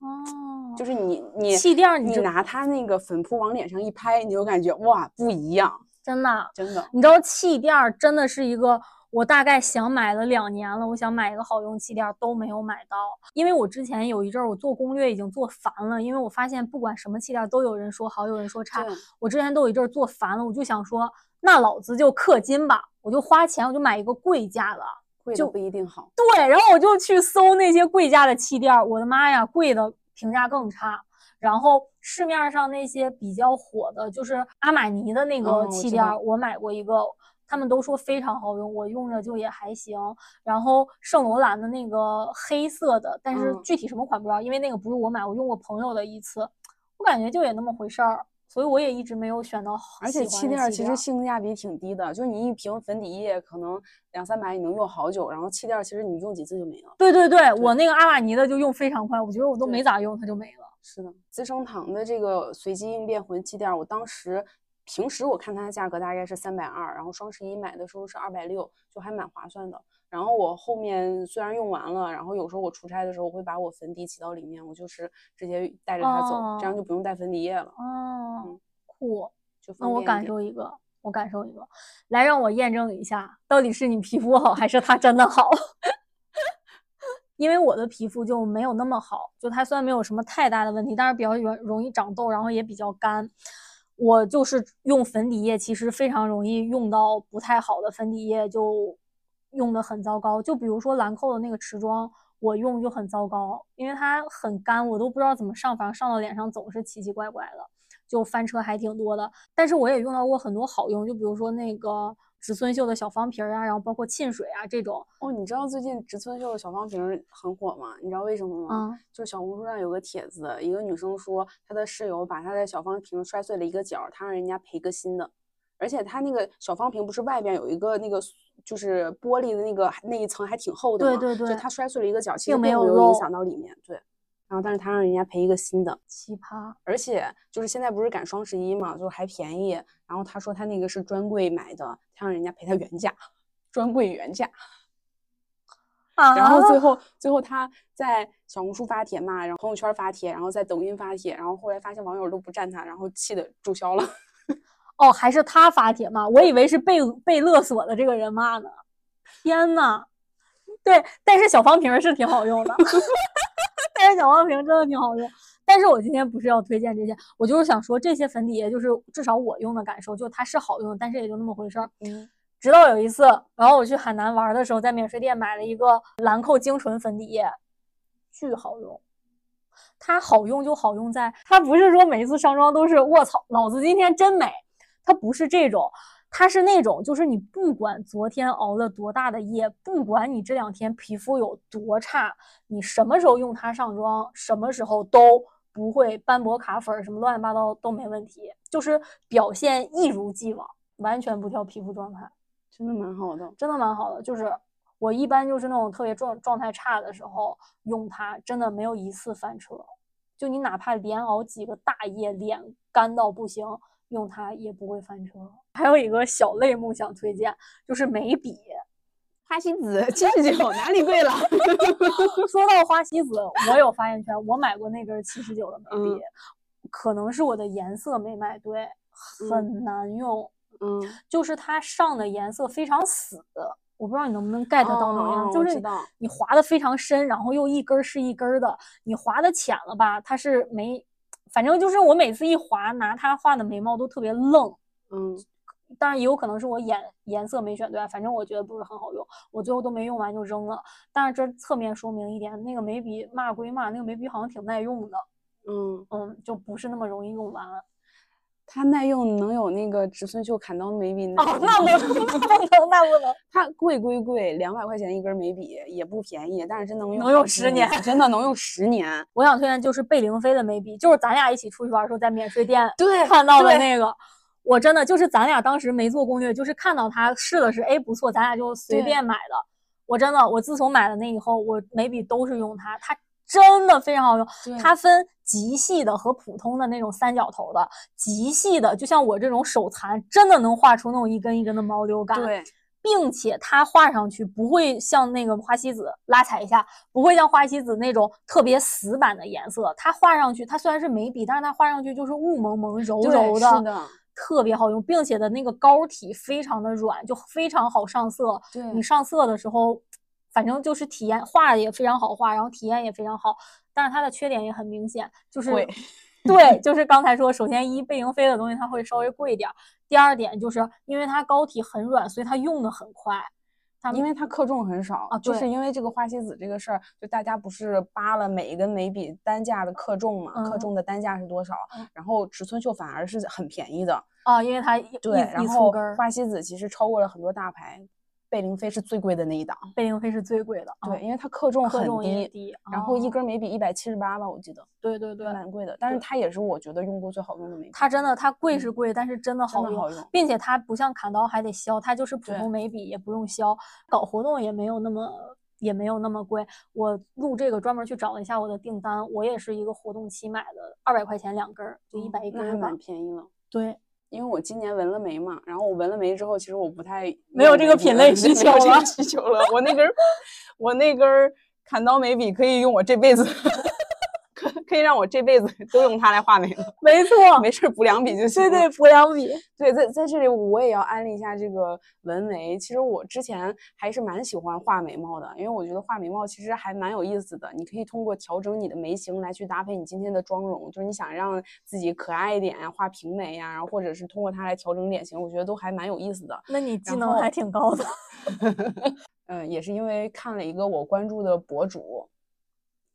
哦，就是你你气垫儿你就你拿它那个粉扑往脸上一拍，你就感觉哇不一样，真的，真的。你知道气垫儿真的是一个，我大概想买了两年了，我想买一个好用气垫儿都没有买到，因为我之前有一阵儿我做攻略已经做烦了，因为我发现不管什么气垫儿都有人说好，有人说差，我之前都有一阵儿做烦了，我就想说，那老子就氪金吧，我就花钱，我就买一个贵价的。就贵的不一定好。对，然后我就去搜那些贵价的气垫儿，我的妈呀，贵的评价更差。然后市面上那些比较火的，就是阿玛尼的那哦个气垫儿，我买过一个，他们都说非常好用，我用着就也还行。然后圣罗兰的那个黑色的，但是嗯具体什么款不知道，因为那个不是我买，我用过朋友的一次，我感觉就也那么回事儿，所以我也一直没有选到好而且气垫儿其实性价比挺低的，就是你一瓶粉底液可能两三百你能用好久，然后气垫儿其实你用几次就没了。对对对，我那个阿玛尼的就用非常快，我觉得我都没咋用，它就没了。是的，资生堂的这个随机应变魂气垫儿，我当时平时我看它的价格大概是三百二，然后双十一买的时候是二百六，就还蛮划算的。然后我后面虽然用完了，然后有时候我出差的时候，我会把我粉底挤到里面，我就是直接带着它走，这样哦就不用带粉底液了，哦嗯，酷。就那我感受一个，我感受一个，来让我验证一下，到底是你皮肤好还是它真的好？因为我的皮肤就没有那么好，就它虽然没有什么太大的问题，但是比较容容易长痘，然后也比较干。我就是用粉底液，其实非常容易用到不太好的粉底液，就用的很糟糕。就比如说兰蔻的那个持妆，我用就很糟糕，因为它很干，我都不知道怎么上，反正上到脸上总是奇奇怪怪的。就翻车还挺多的。但是我也用到过很多好用，就比如说那个植村秀的小方瓶儿啊，然后包括沁水啊这种。哦，你知道最近植村秀的小方瓶儿很火吗？你知道为什么吗？嗯，就是小红书上有个帖子，一个女生说她的室友把她的小方瓶摔碎了一个角儿，她让人家赔个新的。而且它那个小方瓶不是外边有一个那个就是玻璃的那个那一层还挺厚的嘛？对对对就它摔碎了一个角，其实并没有没有影响到里面。对，然后但是他让人家赔一个新的。奇葩。而且就是现在不是赶双十一嘛，就还便宜。然后他说他那个是专柜买的，他让人家赔他原价，专柜原价。啊然后最后最后他在小红书发帖嘛，然后朋友圈发帖，然后在抖音发帖，然后后来发现网友都不赞他，然后气的注销了。哦，还是他发帖骂，我以为是被被勒索的这个人骂呢。天呐，对，但是小方瓶儿是挺好用的，但是小方瓶真的挺好用。但是我今天不是要推荐这些，我就是想说这些粉底液，就是至少我用的感受，就它是好用，但是也就那么回事儿。嗯，直到有一次，然后我去海南玩的时候，在免税店买了一个兰蔻精纯粉底液，巨好用。它好用就好用在，它不是说每一次上妆都是卧槽，老子今天真美，它不是这种，它是那种就是你不管昨天熬了多大的夜，不管你这两天皮肤有多差，你什么时候用它上妆，什么时候都不会斑驳卡粉什么乱七八糟都没问题，就是表现一如既往，完全不挑皮肤状态。真的蛮好的。真的蛮好的。就是我一般就是那种特别状状态差的时候用它，真的没有一次翻车。就你哪怕连熬几个大夜，脸干到不行，用它也不会翻车。还有一个小类目想推荐，就是眉笔。花西子七十九，哪里贵了？说到花西子，我有发言权。我买过那根七十九的眉笔，嗯可能是我的颜色没买对，很难用。嗯，就是它上的颜色非常死，我不知道你能不能 get 到那种样就是你划的非常深，然后又一根儿是一根儿的，你划的浅了吧，它是没，反正就是我每次一划拿它画的眉毛都特别愣，嗯，当然也有可能是我眼颜色没选对啊，反正我觉得不是很好用，我最后都没用完就扔了。但是这侧面说明一点，那个眉笔骂归骂，那个眉笔好像挺耐用的，嗯，嗯，就不是那么容易用完。它耐用能有那个植村秀砍刀眉笔耐哦，那不能，那不能，那不能。它贵归贵，两百块钱一根眉笔也不便宜，但是真能用能用十年真的能用十年。我想推荐就是贝玲妃的眉笔，就是咱俩一起出去玩的时候在免税店对看到的那个。我真的就是咱俩当时没做攻略，就是看到它试了试，哎不错，咱俩就随便买的。我真的，我自从买了那以后，我眉笔都是用它，它真的非常好用。它分极细的和普通的那种三角头的，极细的就像我这种手残，真的能画出那种一根一根的毛流感。对，并且它画上去不会像那个花西子拉踩一下，不会像花西子那种特别死板的颜色。它画上去，它虽然是眉笔，但是它画上去就是雾蒙蒙、柔对柔是的特别好用，并且的那个膏体非常的软，就非常好上色。对你上色的时候，反正就是体验画也非常好画，然后体验也非常好。但是它的缺点也很明显，就是对，就是刚才说，首先一贝玲妃的东西它会稍微贵一点儿，第二点就是因为它膏体很软，所以它用的很快。它因为它克重很少啊就是因为这个花西子这个事儿，就大家不是扒了每一根眉笔单价的克重嘛，克嗯重的单价是多少？嗯然后植村秀反而是很便宜的，啊，因为它一对，一然后花西子其实超过了很多大牌，贝玲妃是最贵的那一档，贝玲妃是最贵的，啊对，因为它克重很低，低，然后一哦根眉笔一百七十八吧，我记得对对对，蛮贵的，但是它也是我觉得用过最好用的眉笔，它真的它贵是嗯贵，但是真的好用，好用并且它不像砍刀还得削，它就是普通眉笔也不用削，搞活动也没有那么也没有那么贵。我录这个专门去找了一下我的订单，我也是一个活动期买的，二百块钱两根儿，就一百一根还蛮。便宜了。对，因为我今年纹了眉嘛，然后我纹了眉之后，其实我不太没有这个品类需求了需求了。我那根儿，我那根儿砍刀眉笔可以用我这辈子，可可以让我这辈子 都用它来画眉毛。没错，没事儿补两笔就行。对对，补两笔。对，在在这里我也要安利一下这个纹眉。其实我之前还是蛮喜欢画眉毛的，因为我觉得画眉毛其实还蛮有意思的。你可以通过调整你的眉形来去搭配你今天的妆容，就是你想让自己可爱一点呀，画平眉呀，然后或者是通过它来调整脸型，我觉得都还蛮有意思的。那你技能还挺高的。嗯，也是因为看了一个我关注的博主，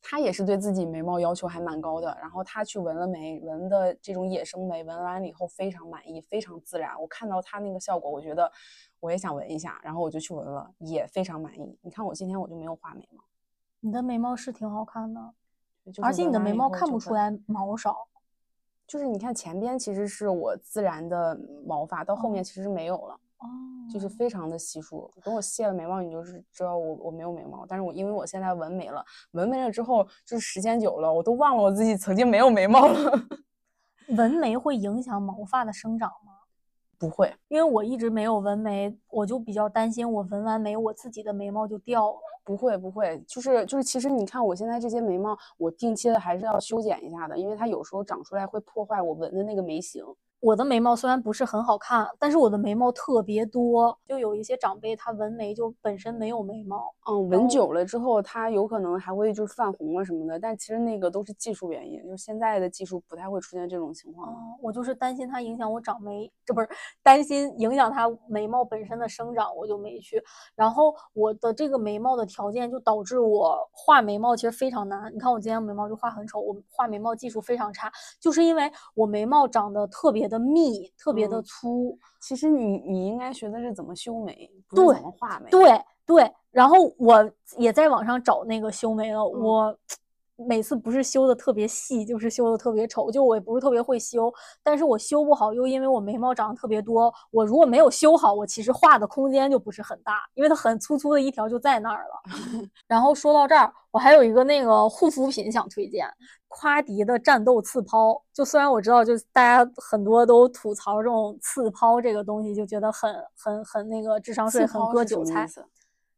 他也是对自己眉毛要求还蛮高的，然后他去纹了眉，纹的这种野生眉，纹完了以后非常满意，非常自然。我看到他那个效果，我觉得我也想纹一下，然后我就去纹了，也非常满意。你看我今天我就没有画眉毛，你的眉毛是挺好看的，就是而且你的眉毛看不出来毛少。就是你看前边其实是我自然的毛发，到后面哦其实没有了。哦，就是非常的稀疏。等我卸了眉毛，你就是知道我我没有眉毛。但是我因为我现在纹眉了，纹眉了之后，就是时间久了，我都忘了我自己曾经没有眉毛了。纹眉会影响毛发的生长吗？不会，因为我一直没有纹眉，我就比较担心我纹完眉，我自己的眉毛就掉了。不会，不会，就是就是，其实你看我现在这些眉毛，我定期的还是要修剪一下的，因为它有时候长出来会破坏我纹的那个眉形。我的眉毛虽然不是很好看，但是我的眉毛特别多。就有一些长辈他纹眉就本身没有眉毛，嗯，纹久了之后，他有可能还会就是泛红啊什么的，但其实那个都是技术原因，就是现在的技术不太会出现这种情况。嗯，我就是担心它影响我长眉，这不是担心影响它眉毛本身的生长，我就没去。然后我的这个眉毛的条件就导致我画眉毛其实非常难。你看我今天眉毛就画很丑，我画眉毛技术非常差，就是因为我眉毛长得特别的密，特别的嗯粗。其实你你应该学的是怎么修眉，不对是怎么画眉。对对，然后我也在网上找那个修眉了，嗯我每次不是修的特别细，就是修的特别丑，就我也不是特别会修，但是我修不好，又因为我眉毛长得特别多，我如果没有修好，我其实画的空间就不是很大，因为它很粗粗的一条就在那儿了。然后说到这儿，我还有一个那个护肤品想推荐，夸迪的战斗刺抛。就虽然我知道，就大家很多都吐槽这种刺抛这个东西，就觉得很很很那个智商税，很割韭菜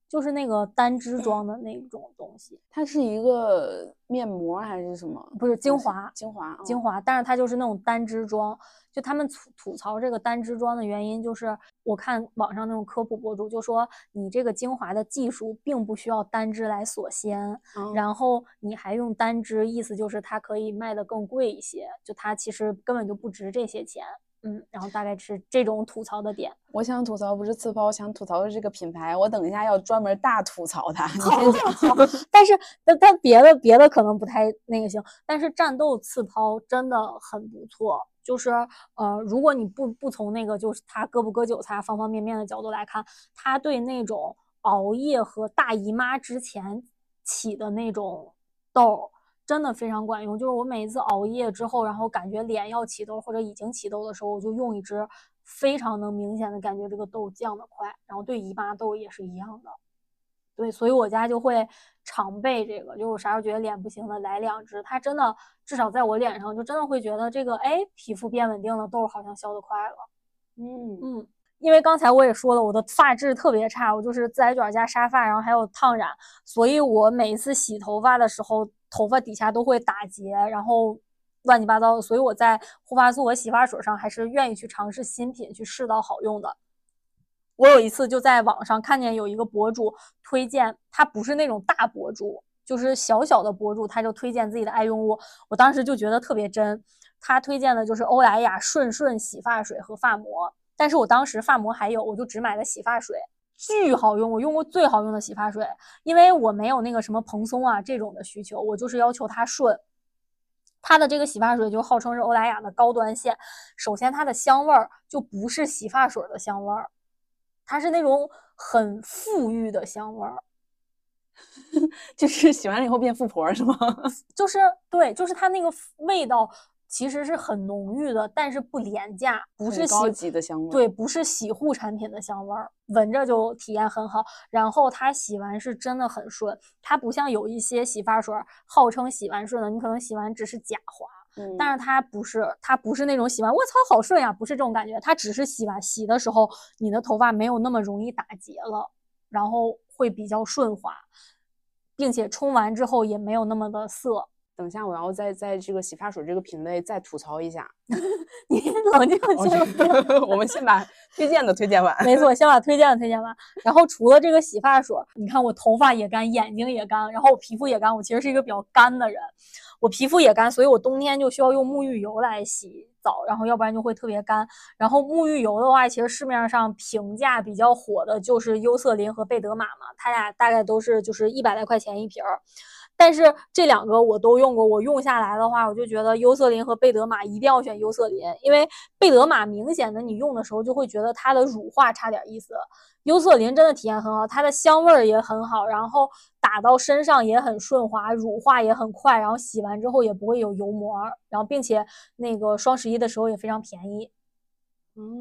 就是那个单支装的那种东西，它是一个面膜还是什么？不是精华，精华，嗯精华，但是它就是那种单支装。就他们吐吐槽这个单支装的原因，就是我看网上那种科普博主就说，你这个精华的技术并不需要单支来锁鲜，嗯然后你还用单支，意思就是它可以卖的更贵一些，就它其实根本就不值这些钱。嗯，然后大概是这种吐槽的点。我想吐槽不是刺抛，我想吐槽的是这个品牌，我等一下要专门大吐槽它。但是，但但别的别的可能不太那个行，但是战斗刺抛真的很不错。就是呃，如果你不不从那个就是它割不割韭菜方方面面的角度来看，它对那种熬夜和大姨妈之前起的那种痘儿。真的非常管用，就是我每一次熬夜之后，然后感觉脸要起痘或者已经起痘的时候，我就用一支，非常能明显的感觉这个痘降得快，然后对姨妈痘也是一样的。对，所以我家就会常备这个，就我啥时候觉得脸不行了，来两支。它真的至少在我脸上，就真的会觉得这个哎，皮肤变稳定了，痘好像消得快了。嗯，嗯，因为刚才我也说了，我的发质特别差，我就是自来卷加沙发，然后还有烫染，所以我每一次洗头发的时候，头发底下都会打结，然后乱七八糟的。所以我在护发素和洗发水上还是愿意去尝试新品，去试到好用的。我有一次就在网上看见有一个博主推荐，他不是那种大博主，就是小小的博主，他就推荐自己的爱用物，我当时就觉得特别真。他推荐的就是欧莱雅顺顺洗发水和发膜，但是我当时发膜还有，我就只买了洗发水，巨好用，我用过最好用的洗发水，因为我没有那个什么蓬松啊这种的需求，我就是要求它顺。它的这个洗发水就号称是欧莱雅的高端线，首先它的香味儿就不是洗发水的香味儿，它是那种很馥郁的香味儿。就是洗完了以后变富婆是吗？就是对，就是它那个味道其实是很浓郁的，但是不廉价，不是高级的香味。对，不是洗护产品的香味儿，闻着就体验很好。然后它洗完是真的很顺，它不像有一些洗发水儿号称洗完顺的，你可能洗完只是假滑，嗯，但是它不是，它不是那种洗完我操好顺呀，不是这种感觉，它只是洗完洗的时候你的头发没有那么容易打结了，然后会比较顺滑，并且冲完之后也没有那么的涩。等一下，我要在在这个洗发水这个品类再吐槽一下。你冷静先。我们先把推荐的推荐完。没错，先把推荐的推荐完。然后除了这个洗发水，你看我头发也干，眼睛也干，然后我皮肤也干。我其实是一个比较干的人，我皮肤也干，所以我冬天就需要用沐浴油来洗澡，然后要不然就会特别干。然后沐浴油的话，其实市面上评价比较火的就是优色林和贝德玛嘛，它俩大概都是就是一百来块钱一瓶儿。但是这两个我都用过，我用下来的话，我就觉得优色林和贝德玛一定要选优色林，因为贝德玛明显的你用的时候就会觉得它的乳化差点意思，优色林真的体验很好，它的香味儿也很好，然后打到身上也很顺滑，乳化也很快，然后洗完之后也不会有油膜，然后并且那个双十一的时候也非常便宜。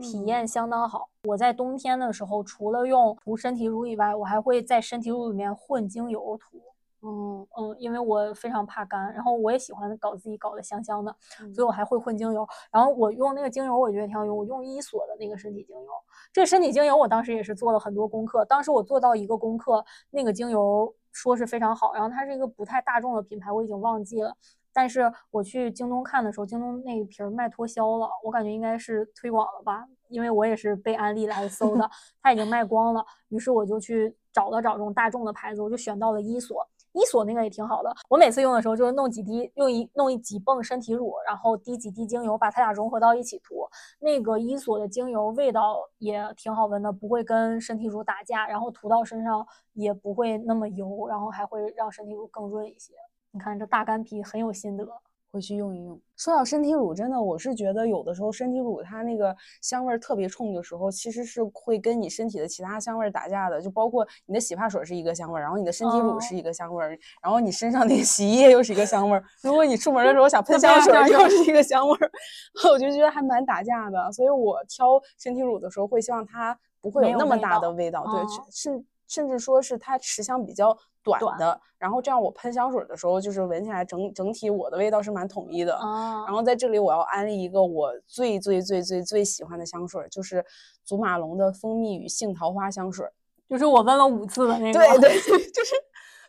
体嗯验相当好。我在冬天的时候，除了用涂身体乳以外，我还会在身体乳里面混精油涂。哦，嗯，因为我非常怕干，然后我也喜欢搞自己搞得香香的，嗯所以我还会混精油。然后我用那个精油，我觉得挺好用，我用伊索的那个身体精油。这身体精油我当时也是做了很多功课，当时我做到一个功课，那个精油说是非常好，然后它是一个不太大众的品牌，我已经忘记了。但是我去京东看的时候，京东那一瓶卖脱销了，我感觉应该是推广了吧，因为我也是被安利来搜的，它已经卖光了。于是我就去找了找这种大众的牌子，我就选到了伊索。伊索那个也挺好的，我每次用的时候就是弄几滴，用一弄一几泵身体乳，然后滴几滴精油，把它俩融合到一起涂。那个伊索的精油味道也挺好闻的，不会跟身体乳打架，然后涂到身上也不会那么油，然后还会让身体乳更润一些。你看这大干皮很有心得。回去用一用。说到身体乳，真的，我是觉得有的时候身体乳它那个香味儿特别冲的时候，其实是会跟你身体的其他香味儿打架的。就包括你的洗发水是一个香味儿，然后你的身体乳是一个香味儿，然后你身上那个洗衣液又是一个香味儿。如果你出门的时候想喷香水，又是一个香味儿，我就觉得还蛮打架的。所以我挑身体乳的时候，会希望它不会有那么大的味道，对，甚甚至说是它持香比较。短的，然后这样我喷香水的时候，就是闻起来整整体我的味道是蛮统一的。然后在这里我要安利一个我最最最最最喜欢的香水，就是祖马龙的蜂蜜与杏桃花香水，就是我问了五次的那个。对对对，就是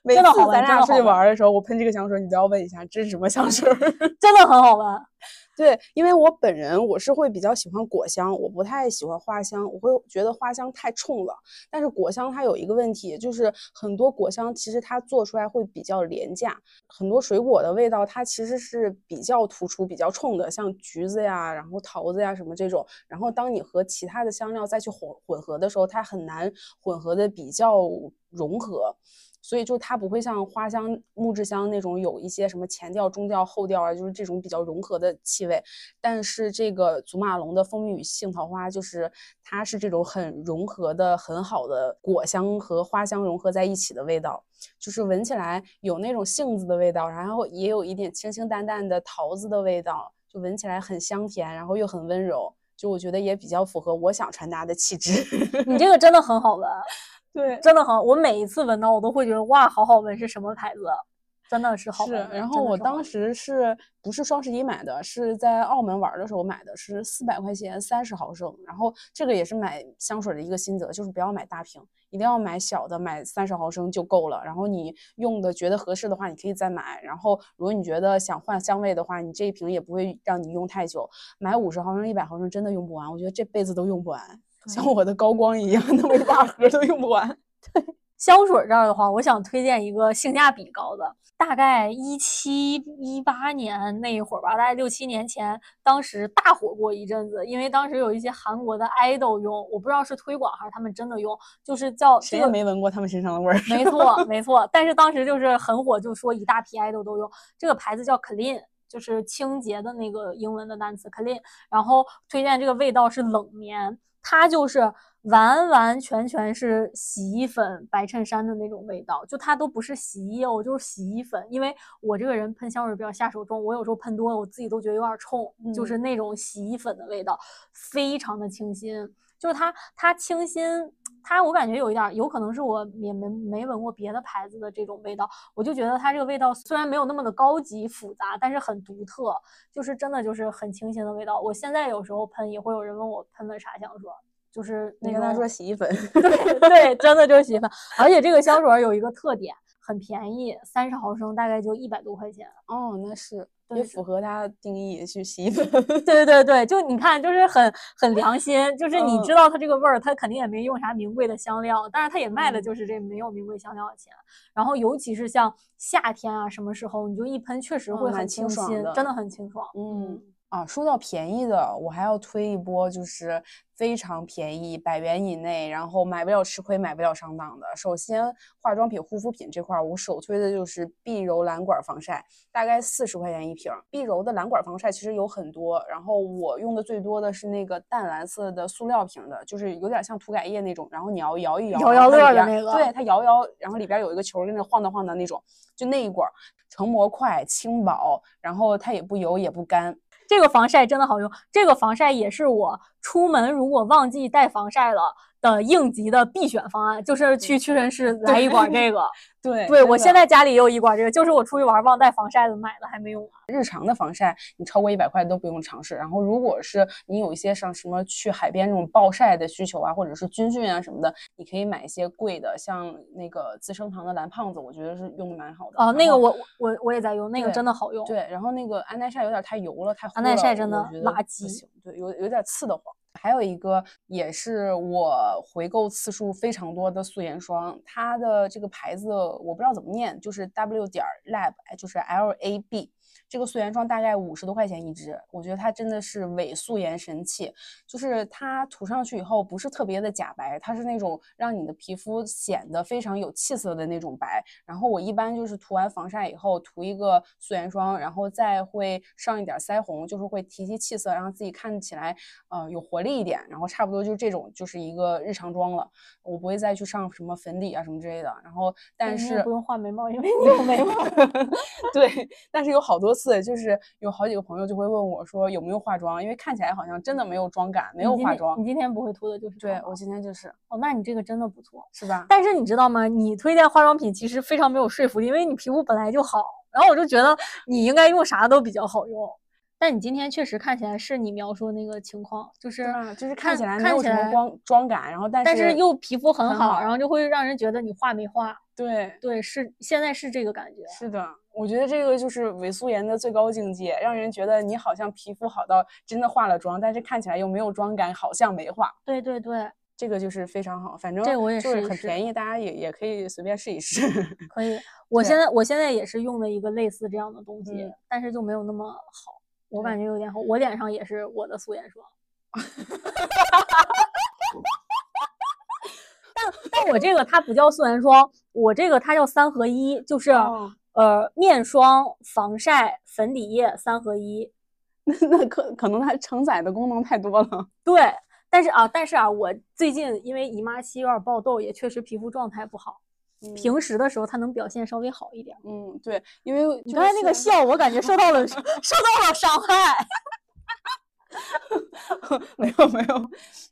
每次咱俩出去玩的时候，我喷这个香水，你都要问一下这是什么香水，真的很好闻。对，因为我本人我是会比较喜欢果香，我不太喜欢花香，我会觉得花香太冲了。但是果香它有一个问题，就是很多果香其实它做出来会比较廉价，很多水果的味道它其实是比较突出、比较冲的，像橘子呀，然后桃子呀什么这种。然后当你和其他的香料再去混混合的时候，它很难混合的比较融合。所以就它不会像花香、木质香那种有一些什么前调、中调、后调啊，就是这种比较融合的气味。但是这个祖马龙的蜂蜜与杏桃花，就是它是这种很融合的、很好的果香和花香融合在一起的味道，就是闻起来有那种杏子的味道，然后也有一点清清淡淡的桃子的味道，就闻起来很香甜，然后又很温柔。就我觉得也比较符合我想传达的气质。你这个真的很好闻。对，真的很，我每一次闻到，我都会觉得哇，好好闻，是什么牌子？真的是好闻。是，然后我当时是不是双十一买的？是在澳门玩的时候买的，是四百块钱三十毫升。然后这个也是买香水的一个心得，就是不要买大瓶，一定要买小的，买三十毫升就够了。然后你用的觉得合适的话，你可以再买。然后如果你觉得想换香味的话，你这一瓶也不会让你用太久。买五十毫升、一百毫升真的用不完，我觉得这辈子都用不完。像我的高光一样，那么一大盒都用不完。对，香水这儿的话，我想推荐一个性价比高的，大概一七一八年那一会儿吧，大概六七年前，当时大火过一阵子，因为当时有一些韩国的 idol 用，我不知道是推广还是他们真的用，就是叫谁也没闻过他们身上的味儿。没 错，没错。但是当时就是很火，就说一大批 idol 都用这个牌子叫 clean，就是清洁的那个英文的单词 clean。然后推荐这个味道是冷棉。它就是完完全全是洗衣粉白衬衫的那种味道，就它都不是洗衣液，我，就是洗衣粉。因为我这个人喷香水比较下手重，我有时候喷多了，我自己都觉得有点冲，就是那种洗衣粉的味道，非常的清新。就是它，它清新，它我感觉有一点，有可能是我也没没闻过别的牌子的这种味道，我就觉得它这个味道虽然没有那么的高级复杂，但是很独特，就是真的就是很清新的味道。我现在有时候喷也会有人问我喷的啥香水，就是你跟他说洗衣粉，对对，真的就是洗衣粉，而且这个香水有一个特点，很便宜，三十毫升大概就一百多块钱。哦，那是。也符合它定义去洗衣粉，对对对对，就你看，就是很很良心，就是你知道它这个味儿，它肯定也没用啥名贵的香料，但是它也卖的就是这没有名贵香料的钱。然后尤其是像夏天啊，什么时候你就一喷，确实会很清新，真的很清爽。嗯啊，说到便宜的，我还要推一波，就是。非常便宜，百元以内，然后买不了吃亏，买不了上当的。首先，化妆品、护肤品这块，我首推的就是碧柔蓝管防晒，大概四十块钱一瓶。碧柔的蓝管防晒其实有很多，然后我用的最多的是那个淡蓝色的塑料瓶的，就是有点像涂改液那种，然后你要摇一摇，摇摇乐的那个，对，它摇摇，然后里边有一个球，跟那晃荡晃荡那种，就那一管，成膜快，轻薄，然后它也不油也不干。这个防晒真的好用，这个防晒也是我出门如果忘记带防晒了的应急的必选方案，就是去屈臣氏来一管这个。对对我现在在家里也有一管这个，就是我出去玩忘带防晒的买的，还没用完。日常的防晒，你超过一百块都不用尝试。然后，如果是你有一些像什么去海边这种暴晒的需求啊，或者是军训啊什么的，你可以买一些贵的，像那个资生堂的蓝胖子，我觉得是用的蛮好的。哦，那个我我我也在用，那个真的好用。对，然后那个安耐晒有点太油了，太安耐晒真的垃圾行，对，有有点刺得慌。还有一个也是我回购次数非常多的素颜霜，它的这个牌子我不知道怎么念，就是 W 点儿 Lab，哎就是 L A B。这个素颜霜大概五十多块钱一支，我觉得它真的是伪素颜神器。就是它涂上去以后不是特别的假白，它是那种让你的皮肤显得非常有气色的那种白。然后我一般就是涂完防晒以后涂一个素颜霜，然后再会上一点腮红，就是会提提气色，让自己看起来呃有活力一点。然后差不多就这种就是一个日常妆了，我不会再去上什么粉底啊什么之类的。然后但是不用画眉毛，因为你有眉毛。对，但是有好多次，就是有好几个朋友就会问我说有没有化妆，因为看起来好像真的没有妆感，没有化妆你。今天不会涂的就是对我今天就是，哦，那你这个真的不错。是吧？但是你知道吗？你推荐化妆品其实非常没有说服力，因为你皮肤本来就好，然后我就觉得你应该用啥都比较好用。但你今天确实看起来是你描述的那个情况，就是？就是看看起来没看起来有什么光妆感，然后但但是是又皮肤很好，很好然后就会让人觉得你化没化。对，对，是现在是这个感觉。是的，我觉得这个就是伪素颜的最高境界，让人觉得你好像皮肤好到真的化了妆，但是看起来又没有妆感，好像没化。对对对，这个就是非常好，反正这我也是很便宜，大家也也可以随便试一试。可以。我现在我现在也是用了一个类似这样的东西，嗯但是就没有那么好，我感觉有点好。我脸上也是我的素颜霜。但但我这个它不叫素颜霜，我这个它叫三合一，就是、哦呃面霜、防晒、粉底液三合一。那那可可能它承载的功能太多了。对，但是啊，但是啊，我最近因为姨妈期有点爆痘，也确实皮肤状态不好。平时的时候它能表现稍微好一点。嗯，对，因为刚才那个笑，我感觉受到了 受到了伤害。没有没有，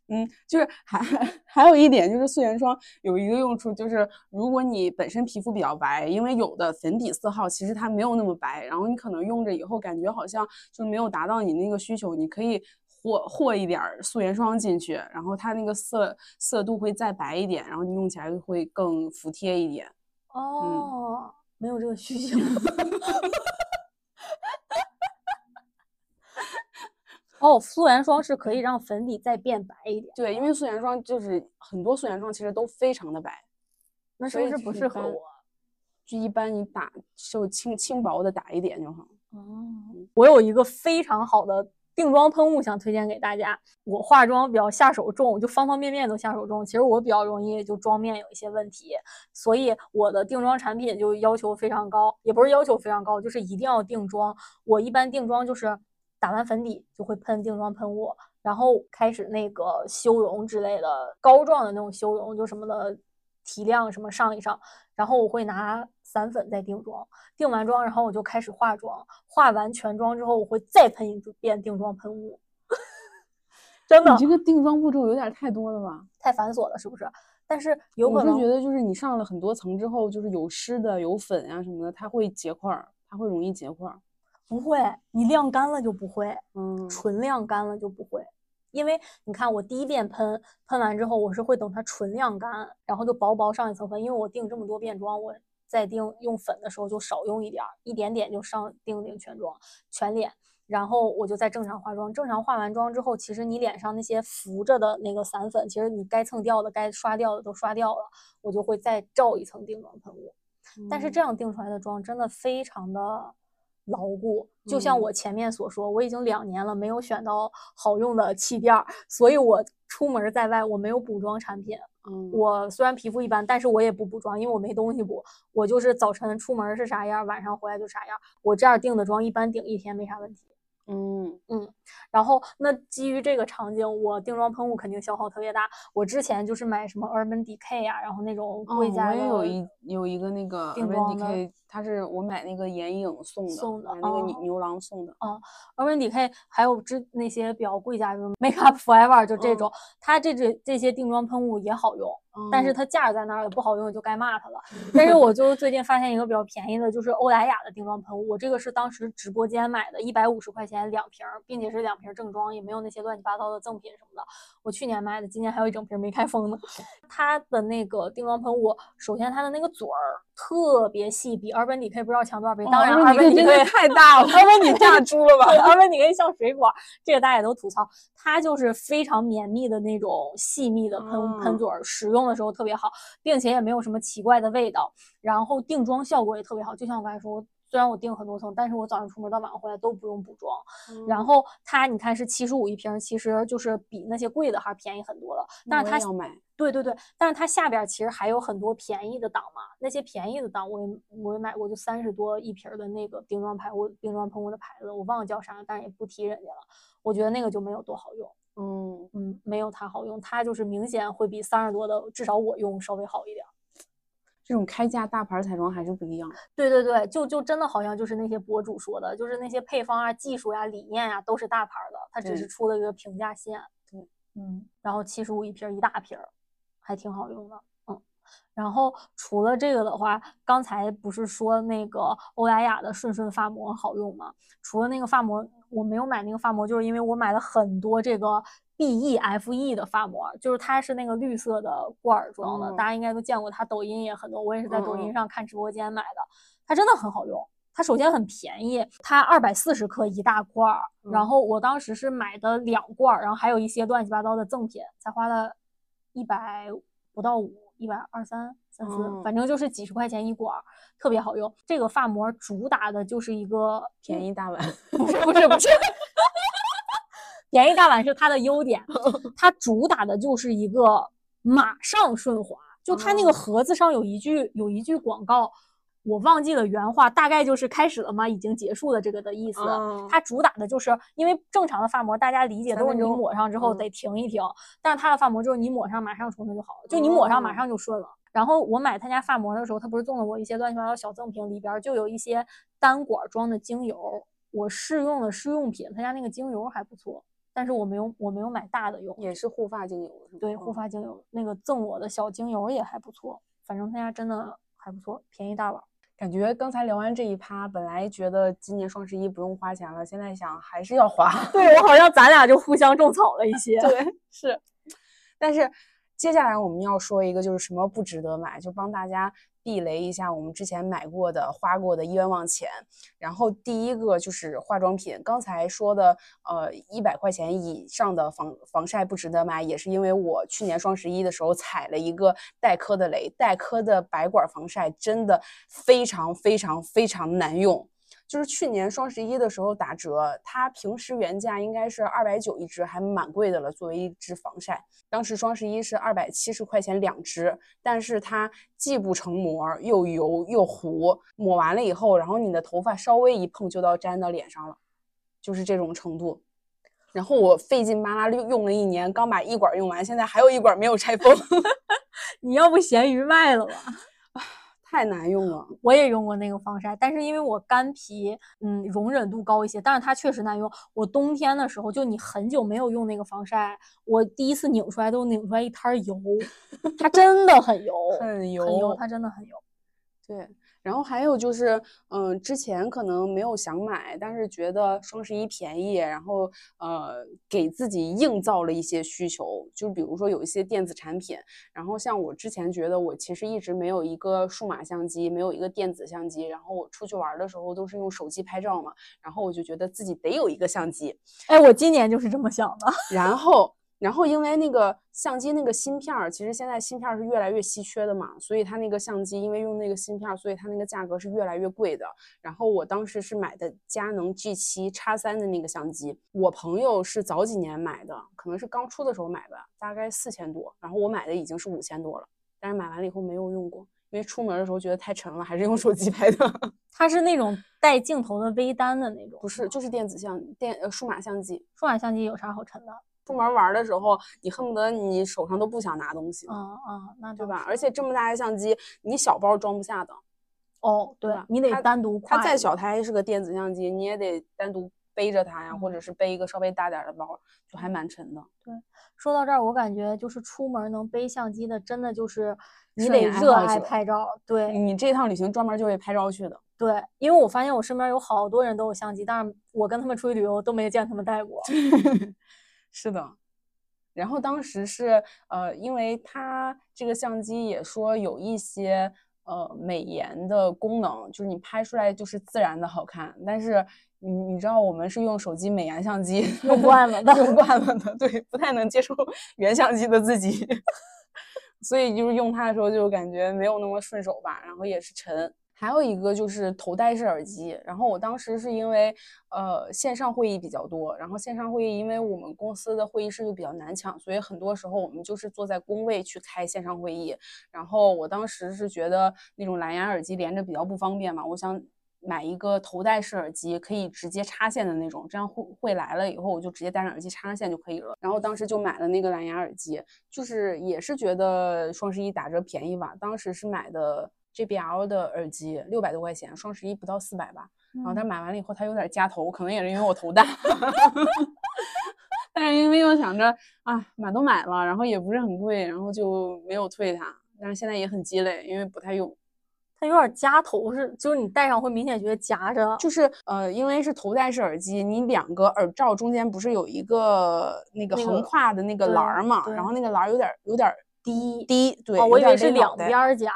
嗯，就是还 还有一点就是素颜霜有一个用处，就是如果你本身皮肤比较白，因为有的粉底色号其实它没有那么白，然后你可能用着以后感觉好像就没有达到你那个需求，你可以和和一点儿素颜霜进去，然后它那个色色度会再白一点，然后你用起来会更服帖一点。哦，没有这个需求。哦，素颜霜是可以让粉底再变白一点，对，因为素颜霜就是很多素颜霜其实都非常的白，那是不是不适合我？就一般你打就轻轻薄的打一点就好。哦，我有一个非常好的定妆喷雾想推荐给大家。我化妆比较下手重，就方方面面都下手重。其实我比较容易就妆面有一些问题，所以我的定妆产品就要求非常高，也不是要求非常高，就是一定要定妆。我一般定妆就是打完粉底就会喷定妆喷雾，然后开始那个修容之类的膏状的那种修容，就什么的提亮什么上一上，然后我会拿散粉再定妆，定完妆然后我就开始化妆，化完全妆之后我会再喷一遍定妆喷雾，真的你这个定妆步骤有点太多了吧？太繁琐了，是不是？但是有可能我是觉得就是你上了很多层之后，就是有湿的、有粉啊什么的，它会结块儿，它会容易结块儿。不会，你晾干了就不会，嗯，纯晾干了就不会。因为你看，我第一遍喷喷完之后，我是会等它纯晾干，然后就薄薄上一层粉。因为我定这么多遍妆，我再定用粉的时候就少用一点儿，一点点就上定定全妆全脸，然后我就再正常化妆。正常化完妆之后，其实你脸上那些浮着的那个散粉，其实你该蹭掉的、该刷掉的都刷掉了，我就会再罩一层定妆喷雾。但是这嗯样定出来的妆真的非常的牢固，就像嗯我前面所说，我已经两年了没有选到好用的气垫儿，所以我出门在外我没有补妆产品。嗯，我虽然皮肤一般，但是我也不补妆，因为我没东西补。我就是早晨出门是啥样，晚上回来就啥样。我这样定的妆一般顶一天没啥问题。嗯嗯然后那基于这个场景，我定妆喷雾肯定消耗特别大。我之前就是买什么 Urban Decay 啊，然后那种哦，贵价的，我也有一有一个那个定 Urban Decay，它是我买那个眼影送的，送的买那个牛哦牛郎送的。Urban Decay，还有之那些比较贵价，比如 Make Up Forever 就这嗯种，它这这这些定妆喷雾也好用，但是嗯它价在那儿也不好用，就该骂它了。但是我就最近发现一个比较便宜的，就是欧莱雅的定妆喷雾，我这个是当时直播间买的，一百五十块钱两瓶儿，并且是两瓶儿正装，也没有那些乱七八糟的赠品什么的。我去年买的，今年还有一整瓶没开封呢。它的那个定妆喷雾，首先它的那个嘴儿特别细，比 Urban Decay 不知道强多少倍。当然 Decay 真的 Decay 太大了，Urban Decay 炸猪了吧 对，Urban Decay 像水管，这个大家也都吐槽，它就是非常绵密的那种细密的喷、喷嗯嘴儿，使用的时候特别好，并且也没有什么奇怪的味道，然后定妆效果也特别好。就像我刚才说，虽然我定很多层，但是我早上出门到晚上回来都不用补妆。然嗯后它你看是七十五一瓶儿，其实就是比那些贵的还是便宜很多了。但是要买。对对对，但是它下边儿其实还有很多便宜的档嘛，那些便宜的档我也我也买过，就三十多一瓶儿的那个定妆牌，我定妆喷雾的牌子我忘了叫啥了，但是也不提人家了。我觉得那个就没有多好用，嗯，嗯，没有它好用，它就是明显会比三十多的至少我用稍微好一点儿。这种开价大牌彩妆还是不一样。对对对，就就真的好像就是那些博主说的，就是那些配方啊、技术呀、理念呀都是大牌儿的，它只是出了一个平价线。对，嗯，然后七十五一瓶儿一大瓶儿，还挺好用的。嗯，然后除了这个的话，刚才不是说那个欧莱雅的顺顺发膜好用吗？除了那个发膜，我没有买那个发膜，就是因为我买了很多这个 BEFE 的发膜，就是它是那个绿色的罐儿装的，嗯大家应该都见过，它抖音也很多，我也是在抖音上看直播间买的，它真的很好用。它首先很便宜，它二百四十克一大罐儿，然嗯后我当时是买的两罐儿，然后还有一些乱七八糟的赠品，才花了一百不到五，一百二三三四，嗯反正就是几十块钱一管儿，特别好用。这个发膜主打的就是一个便宜大碗，不是不是不是，便宜大碗是它的优点，它主打的就是一个马上顺滑。就它那个哦盒子上有一句有一句广告，我忘记了原话，大概就是开始了吗？已经结束了这个的意思。嗯它主打的就是因为正常的发膜大家理解都是你抹上之后嗯得停一停，但是它的发膜就是你抹上马上冲它就好了，就你抹上马哦上就顺了。然后我买他家发膜的时候，他不是送了我一些乱七八糟小赠品，里边儿就有一些单管装的精油，我试用了试用品，他家那个精油还不错，但是我没有我没有买大的用。也是护发精油是吗？对，护嗯发精油那个赠我的小精油也还不错，反正他家真的还不错，便宜大碗。感觉刚才聊完这一趴，本来觉得今年双十一不用花钱了，现在想还是要花。对 我好像咱俩就互相种草了一些。对，是。但是接下来我们要说一个，就是什么不值得买，就帮大家避雷一下我们之前买过的、花过的冤枉钱。然后第一个就是化妆品，刚才说的，呃，一百块钱以上的防防晒不值得买，也是因为我去年双十一的时候踩了一个黛珂的雷，黛珂的白管防晒真的非常非常非常难用。就是去年双十一的时候打折，它平时原价应该是二百九一支，还蛮贵的了。作为一支防晒，当时双十一是二百七十块钱两支，但是它既不成膜，又油又糊，抹完了以后，然后你的头发稍微一碰就到粘到脸上了，就是这种程度。然后我费劲巴拉用用了一年，刚把一管用完，现在还有一管没有拆封，你要不咸鱼卖了吧？太难用了。我也用过那个防晒，但是因为我干皮，嗯，容忍度高一些，但是它确实难用。我冬天的时候，就你很久没有用那个防晒，我第一次拧出来都拧出来一滩儿油，它真的很油，很油，很油，它真的很油。对，然后还有就是，嗯，之前可能没有想买，但是觉得双十一便宜，然后呃，给自己硬造了一些需求，就比如说有一些电子产品，然后像我之前觉得我其实一直没有一个数码相机，没有一个电子相机，然后我出去玩儿的时候都是用手机拍照嘛，然后我就觉得自己得有一个相机，哎，我今年就是这么想的。然后，然后因为那个相机那个芯片儿，其实现在芯片儿是越来越稀缺的嘛，所以它那个相机因为用那个芯片儿，所以它那个价格是越来越贵的。然后我当时是买的佳能 G 七叉三的那个相机，我朋友是早几年买的，可能是刚出的时候买的，大概四千多，然后我买的已经是五千多了，但是买完了以后没有用过，因为出门的时候觉得太沉了，还是用手机拍的。它是那种带镜头的微单的那种。不是，就是电子相电呃数码相机。数码相机有啥好沉的？出门玩的时候，你恨不得你手上都不想拿东西。嗯嗯，那对吧？而且这么大的相机，你小包装不下的。哦，对，你得单独。它再小，它还是个电子相机，你也得单独背着它呀，或者是背一个稍微大点的包，就还蛮沉的。对，说到这儿，我感觉就是出门能背相机的，真的就是你得热爱拍照。对你这趟旅行专门就为拍照去的。对，因为我发现我身边有好多人都有相机，但是我跟他们出去旅游都没见他们带过。是的。然后当时是呃，因为它这个相机也说有一些。呃，美颜的功能就是你拍出来就是自然的好看，但是你你知道我们是用手机美颜相机 用惯了的，用惯了的，对，不太能接受原相机的自己，所以就是用它的时候就感觉没有那么顺手吧，然后也是沉。还有一个就是头戴式耳机，然后我当时是因为呃线上会议比较多，然后线上会议因为我们公司的会议室又比较难抢，所以很多时候我们就是坐在工位去开线上会议。然后我当时是觉得那种蓝牙耳机连着比较不方便嘛，我想买一个头戴式耳机，可以直接插线的那种，这样会会来了以后我就直接戴上耳机插上线就可以了。然后当时就买了那个蓝牙耳机，就是也是觉得双十一打折便宜吧，当时是买的。JBL 的耳机六百多块钱，双十一不到四百吧。然后但买完了以后，它有点夹头，可能也是因为我头大。但是因为我想着啊，买都买了，然后也不是很贵，然后就没有退它。但是现在也很鸡肋，因为不太用。它有点夹头，是就是你戴上会明显觉得夹着。就是呃，因为是头戴式耳机，你两个耳罩中间不是有一个那个横跨的那个栏儿嘛？然后那个栏儿有点有点低低，对，我以为是两边夹。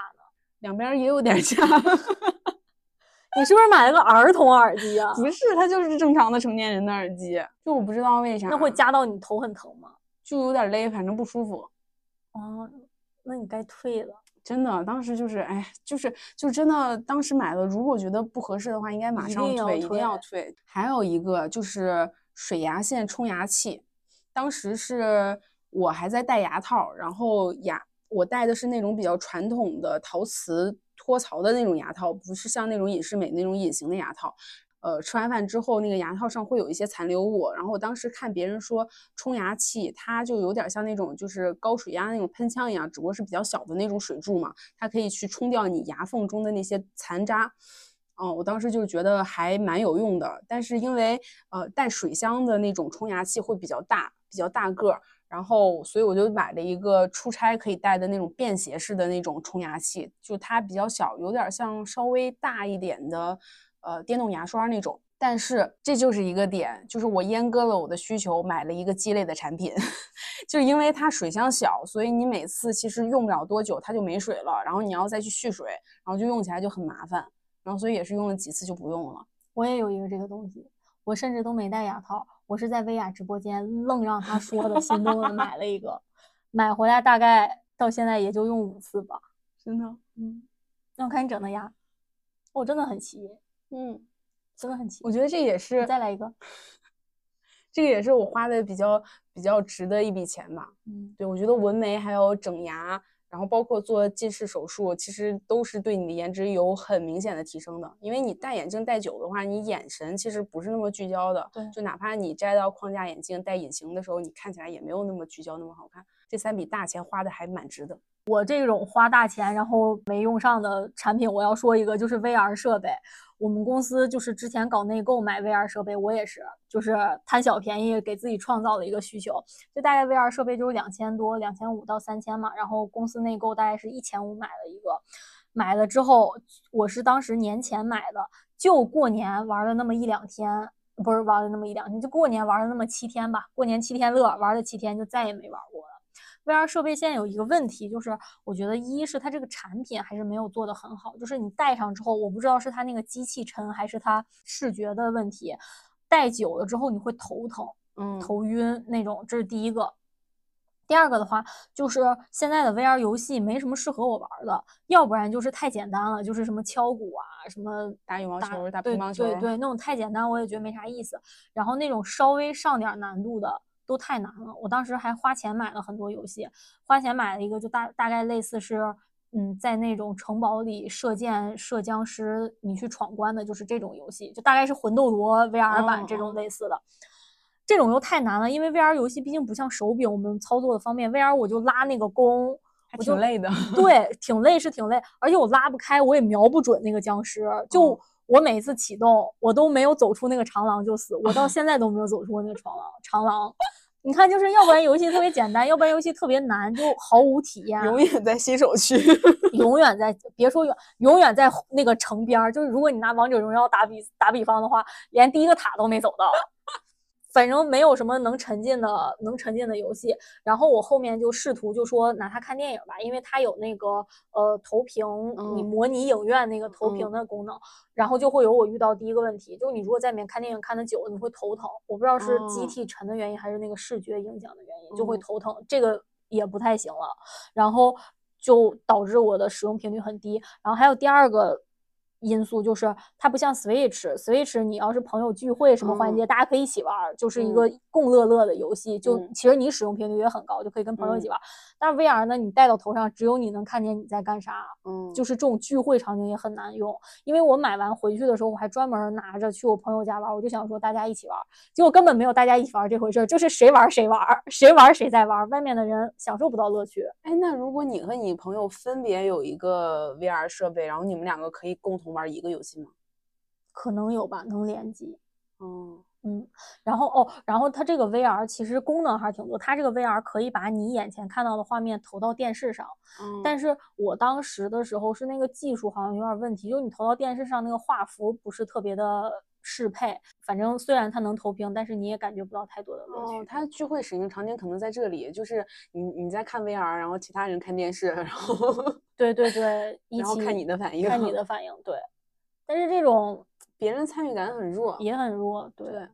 两边也有点夹，你是不是买了个儿童耳机啊？不是，它就是正常的成年人的耳机。就我不知道为啥，那会夹到你头很疼吗？就有点勒，反正不舒服。哦，那你该退了。真的，当时就是，哎，就是就真的，当时买了，如果觉得不合适的话，应该马上退，一定要退。还有一个就是水牙线冲牙器，当时是我还在戴牙套，然后牙。我戴的是那种比较传统的陶瓷脱槽的那种牙套，不是像那种隐适美那种隐形的牙套。呃，吃完饭之后，那个牙套上会有一些残留物。然后我当时看别人说冲牙器，它就有点像那种就是高水压那种喷枪一样，只不过是比较小的那种水柱嘛，它可以去冲掉你牙缝中的那些残渣。哦，我当时就觉得还蛮有用的。但是因为呃带水箱的那种冲牙器会比较大，比较大个儿。然后，所以我就买了一个出差可以带的那种便携式的那种冲牙器，就它比较小，有点像稍微大一点的，呃，电动牙刷那种。但是这就是一个点，就是我阉割了我的需求，买了一个鸡肋的产品，就因为它水箱小，所以你每次其实用不了多久它就没水了，然后你要再去蓄水，然后就用起来就很麻烦，然后所以也是用了几次就不用了。我也有一个这个东西，我甚至都没戴牙套。我是在薇娅直播间愣让他说的，心动的买了一个，买回来大概到现在也就用五次吧，真的，嗯，那我看你整的牙，我真的很齐，嗯，真的很齐。我觉得这也。是再来一个，这个也是我花的比较比较值的一笔钱吧，嗯，对我觉得纹眉还有整牙。然后包括做近视手术，其实都是对你的颜值有很明显的提升的。因为你戴眼镜戴久的话，你眼神其实不是那么聚焦的。对，就哪怕你摘到框架眼镜戴隐形的时候，你看起来也没有那么聚焦，那么好看。这三笔大钱花的还蛮值的。我这种花大钱然后没用上的产品，我要说一个，就是 VR 设备。我们公司就是之前搞内购买 VR 设备，我也是，就是贪小便宜给自己创造了一个需求。就大概 VR 设备就是两千多，两千五到三千嘛。然后公司内购大概是一千五买了一个，买了之后我是当时年前买的，就过年玩了那么一两天，不是玩了那么一两天，就过年玩了那么七天吧。过年七天乐，玩了七天就再也没玩过。VR 设备现在有一个问题，就是我觉得一是它这个产品还是没有做得很好，就是你戴上之后，我不知道是它那个机器沉还是它视觉的问题，戴久了之后你会头疼，嗯，头晕那种，这是第一个。第二个的话，就是现在的 VR 游戏没什么适合我玩的，要不然就是太简单了，就是什么敲鼓啊，什么打羽毛球、打乒乓球，对对，那种太简单，我也觉得没啥意思。然后那种稍微上点难度的。都太难了，我当时还花钱买了很多游戏，花钱买了一个就大大概类似是嗯，在那种城堡里射箭、射僵尸，你去闯关的，就是这种游戏，就大概是魂斗罗 VR 版这种类似的。这种又太难了，因为 VR 游戏毕竟不像手柄，我们操作的方便。VR 我就拉那个弓，还挺累的。对，挺累是挺累，而且我拉不开，我也瞄不准那个僵尸。就我每次启动，我都没有走出那个长廊就死，我到现在都没有走出过那个长廊。长廊，你看，就是要不然游戏特别简单，要不然游戏特别难，就毫无体验。永远在新手区，永远在，别说永，永远在那个城边儿。就是如果你拿王者荣耀打比打比方的话，连第一个塔都没走到。反正没有什么能沉浸的能沉浸的游戏，然后我后面就试图就说拿它看电影吧，因为它有那个呃投屏，你模拟影院那个投屏的功能，然后就会有我遇到第一个问题，就是你如果在里面看电影看的久，你会头疼，我不知道是机体沉的原因还是那个视觉影响的原因，就会头疼，这个也不太行了，然后就导致我的使用频率很低，然后还有第二个。因素就是它不像 Switch，Switch 你要是朋友聚会什么环节，大家可以一起玩，就是一个共乐乐的游戏。就其实你使用频率也很高，就可以跟朋友一起玩。但是 VR 呢，你戴到头上，只有你能看见你在干啥。嗯，就是这种聚会场景也很难用。因为我买完回去的时候，我还专门拿着去我朋友家玩，我就想说大家一起玩，结果根本没有大家一起玩这回事儿，就是谁玩谁玩，谁玩谁在玩，外面的人享受不到乐趣。哎，那如果你和你朋友分别有一个 VR 设备，然后你们两个可以共同。玩一个游戏吗？可能有吧，能联机。嗯嗯，然后哦，然后它这个 VR 其实功能还是挺多。它这个 VR 可以把你眼前看到的画面投到电视上。嗯。但是我当时的时候是那个技术好像有点问题，就是你投到电视上那个画幅不是特别的适配。反正虽然它能投屏，但是你也感觉不到太多的乐趣。哦，它聚会使用场景可能在这里，就是你你在看 VR，然后其他人看电视，然后对 对对，然后看你的反应，看你的反应，对。但是这种别人参与感很弱，也很弱。对对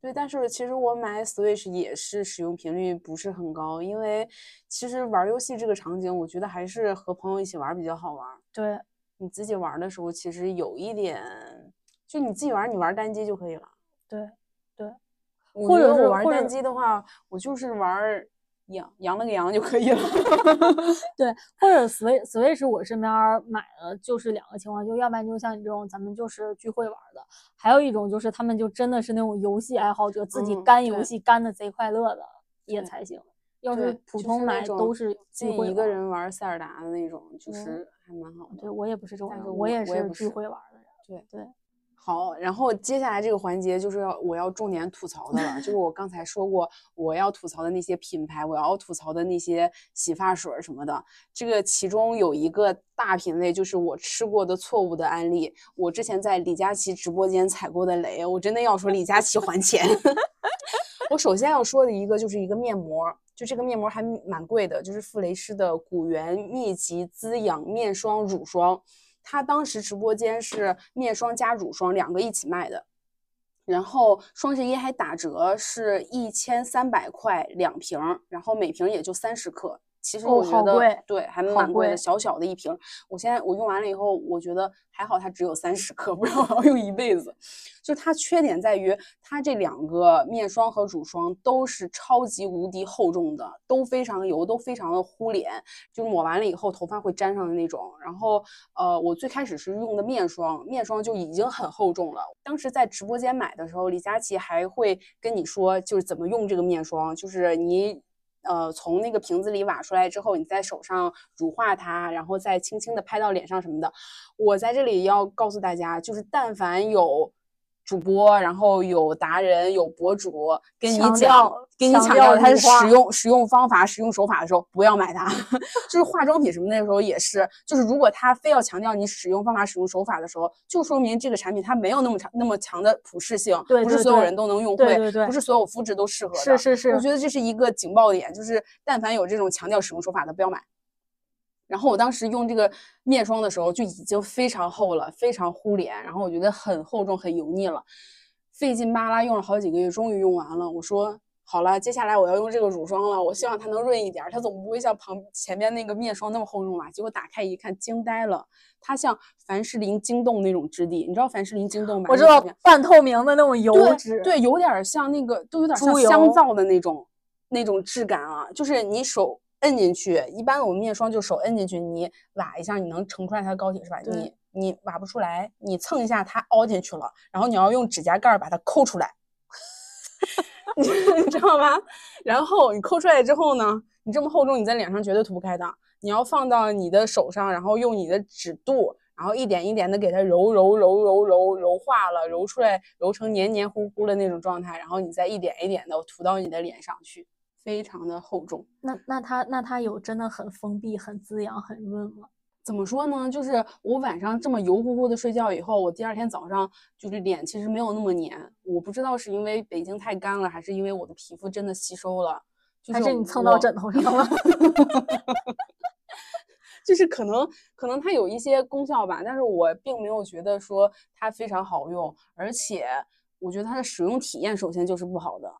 对，但是其实我买 Switch 也是使用频率不是很高，因为其实玩游戏这个场景，我觉得还是和朋友一起玩比较好玩。对，你自己玩的时候，其实有一点，就你自己玩，你玩单机就可以了。对对，或者我玩单机的话，我就是玩。羊羊了个羊就可以了，对，或者 Switch Switch 我身边买的就是两个情况，就要不然就像你这种咱们就是聚会玩的，还有一种就是他们就真的是那种游戏爱好者，自己干游戏干的贼快乐的也才行。要是普通买都是自己一个人玩塞尔达的那种，就是还蛮好的。对我也不是这种人，我也是聚会玩的人。对对。好，然后接下来这个环节就是要我要重点吐槽的了，就是我刚才说过我要吐槽的那些品牌，我要吐槽的那些洗发水什么的。这个其中有一个大品类，就是我吃过的错误的案例。我之前在李佳琦直播间踩过的雷，我真的要说李佳琦还钱。我首先要说的一个就是一个面膜，就这个面膜还蛮贵的，就是馥蕾诗的古源密集滋养面霜乳霜。他当时直播间是面霜加乳霜两个一起卖的，然后双十一还打折，是一千三百块两瓶，然后每瓶也就三十克。其实我觉得对，还蛮贵的，小小的一瓶。我现在我用完了以后，我觉得还好，它只有三十克，不然我要用一辈子。就它缺点在于，它这两个面霜和乳霜都是超级无敌厚重的，都非常油，都非常的糊脸，就抹完了以后头发会粘上的那种。然后呃，我最开始是用的面霜，面霜就已经很厚重了。当时在直播间买的时候，李佳琦还会跟你说，就是怎么用这个面霜，就是你。呃，从那个瓶子里挖出来之后，你在手上乳化它，然后再轻轻的拍到脸上什么的。我在这里要告诉大家，就是但凡有。主播，然后有达人，有博主跟你讲，跟你强调它使用使用方法、使用手法的时候，不要买它。就是化妆品什么那时候也是，就是如果他非要强调你使用方法、使用手法的时候，就说明这个产品它没有那么强、那么强的普适性，对不是所有人都能用会，不是所有肤质都适合的。是是是，我觉得这是一个警报点，就是但凡有这种强调使用手法的，不要买。然后我当时用这个面霜的时候就已经非常厚了，非常糊脸，然后我觉得很厚重、很油腻了，费劲巴拉用了好几个月，终于用完了。我说好了，接下来我要用这个乳霜了，我希望它能润一点，它总不会像旁前面那个面霜那么厚重吧？结果打开一看，惊呆了，它像凡士林晶冻那种质地，你知道凡士林晶冻吗？我知道，半透明的那种油脂，对，有点像那个，都有点像香皂的那种那种质感啊，就是你手。摁进去。一般我们面霜就手摁进去，你挖一下，你能盛出来它的膏体是吧？你你挖不出来，你蹭一下它凹进去了，然后你要用指甲盖儿把它抠出来，你知道吗？然后你抠出来之后呢，你这么厚重，你在脸上绝对涂不开的。你要放到你的手上，然后用你的指肚，然后一点一点的给它揉揉揉揉揉揉化了，揉出来，揉成黏黏糊糊的那种状态，然后你再一点一点的涂到你的脸上去，非常的厚重。那那它那它有真的很封闭、很滋养、很润吗？怎么说呢？就是我晚上这么油乎乎的睡觉以后，我第二天早上就是脸其实没有那么黏。我不知道是因为北京太干了，还是因为我的皮肤真的吸收了。就还是你蹭到枕头上了？就是可能可能它有一些功效吧，但是我并没有觉得说它非常好用，而且我觉得它的使用体验首先就是不好的。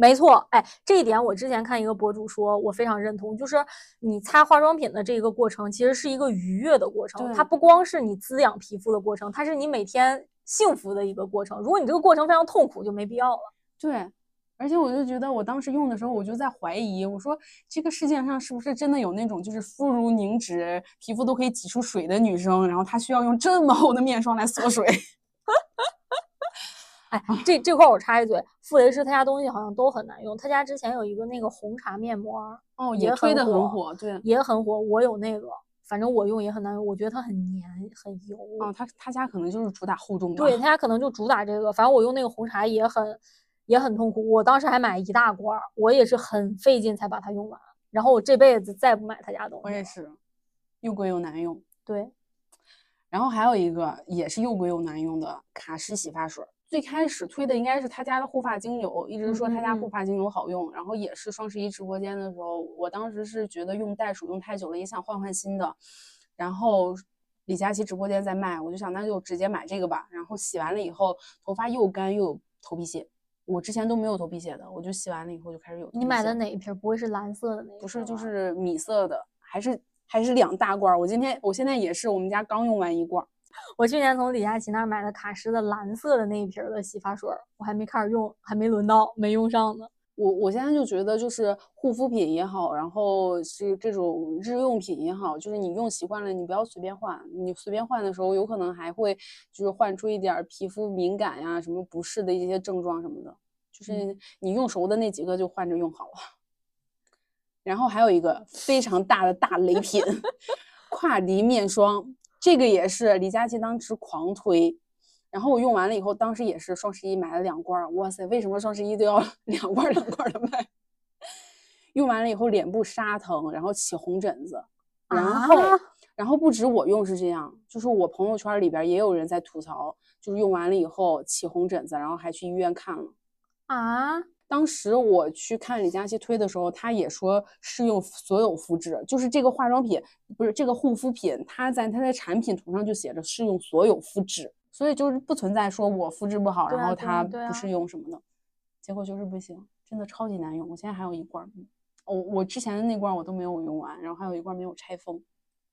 没错，哎，这一点我之前看一个博主说，我非常认同，就是你擦化妆品的这个过程，其实是一个愉悦的过程，它不光是你滋养皮肤的过程，它是你每天幸福的一个过程。如果你这个过程非常痛苦，就没必要了。对，而且我就觉得我当时用的时候，我就在怀疑，我说这个世界上是不是真的有那种就是肤如凝脂、皮肤都可以挤出水的女生，然后她需要用这么厚的面霜来锁水？哎，这这块儿我插一嘴，傅雷诗他家东西好像都很难用。他家之前有一个那个红茶面膜儿，哦，也也推的很火，对。也很火，我有那个，反正我用也很难用，我觉得它很黏很油。哦，他他家可能就是主打厚重吧。对他家可能就主打这个，反正我用那个红茶也很也很痛苦，我当时还买一大罐儿，我也是很费劲才把它用完。然后我这辈子再不买他家东西。我也。是，又贵又难用。对，然后还有一个也是又贵又难用的卡诗洗发水儿，最开始推的应该是他家的护发精油，一直说他家护发精油好用。然后也是双十一直播间的时候，我当时是觉得用袋鼠用太久了，也想换换新的。然后李佳琦直播间在卖，我就想那就直接买这个吧。然后洗完了以后，头发又干又有头皮屑，我之前都没有头皮屑的，我就洗完了以后就开始有。你买的哪一瓶儿？不会是蓝色的那个？不是，就是米色的，还是还是两大罐儿。我今天我现在也是，我们家刚用完一罐儿。我去年从李佳琦那儿买的卡诗的蓝色的那一瓶儿的洗发水儿，我还没开始用，还没轮到，没用上呢。我我现在就觉得，就是护肤品也好，然后是这种日用品也好，就是你用习惯了，你不要随便换。你随便换的时候，有可能还会就是换出一点儿皮肤敏感呀、什么不适的一些症状什么的。就是你用熟的那几个就换着用好了。然后还有一个非常大的大雷品，跨迪面霜，这个也是李佳琦当时狂推。然后我用完了以后，当时也是双十一买了两罐儿，哇塞，为什么双十一都要 两罐儿两罐的卖？用完了以后脸部沙疼，然后起红疹子，然后、啊然后不止我用是这样，就是我朋友圈里边也有人在吐槽，就是用完了以后起红疹子，然后还去医院看了。啊，当时我去看李佳琦推的时候，他也说适用所有肤质，就是这个化妆品不是这个护肤品，它在它的产品图上就写着适用所有肤质，所以就是不存在说我肤质不好，啊然后它不适用什么的。结果就是不行，真的超级难用。我现在还有一罐儿，我、我之前的那罐儿我都没有用完，然后还有一罐儿没有拆封，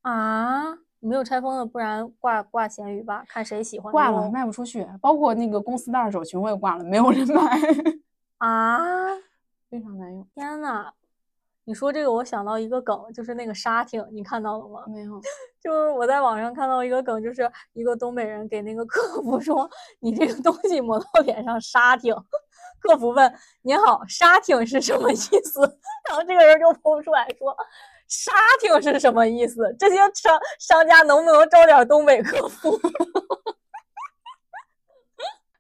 啊，没有拆封的，不然挂挂闲鱼吧，看谁喜欢挂了卖不出去，包括那个公司的二手群我也挂了，没有人买，啊！非常难用。天呐，你说这个，我想到一个梗，就是那个沙挺，你看到了吗？没有，就是我在网上看到一个梗，就是一个东北人给那个客服说：“ 你这个东西抹到脸上沙挺。”客服问：“您好，沙挺是什么意思？” 然后这个人就抛出来说：“沙挺是什么意思？这些商商家能不能招点东北客服？”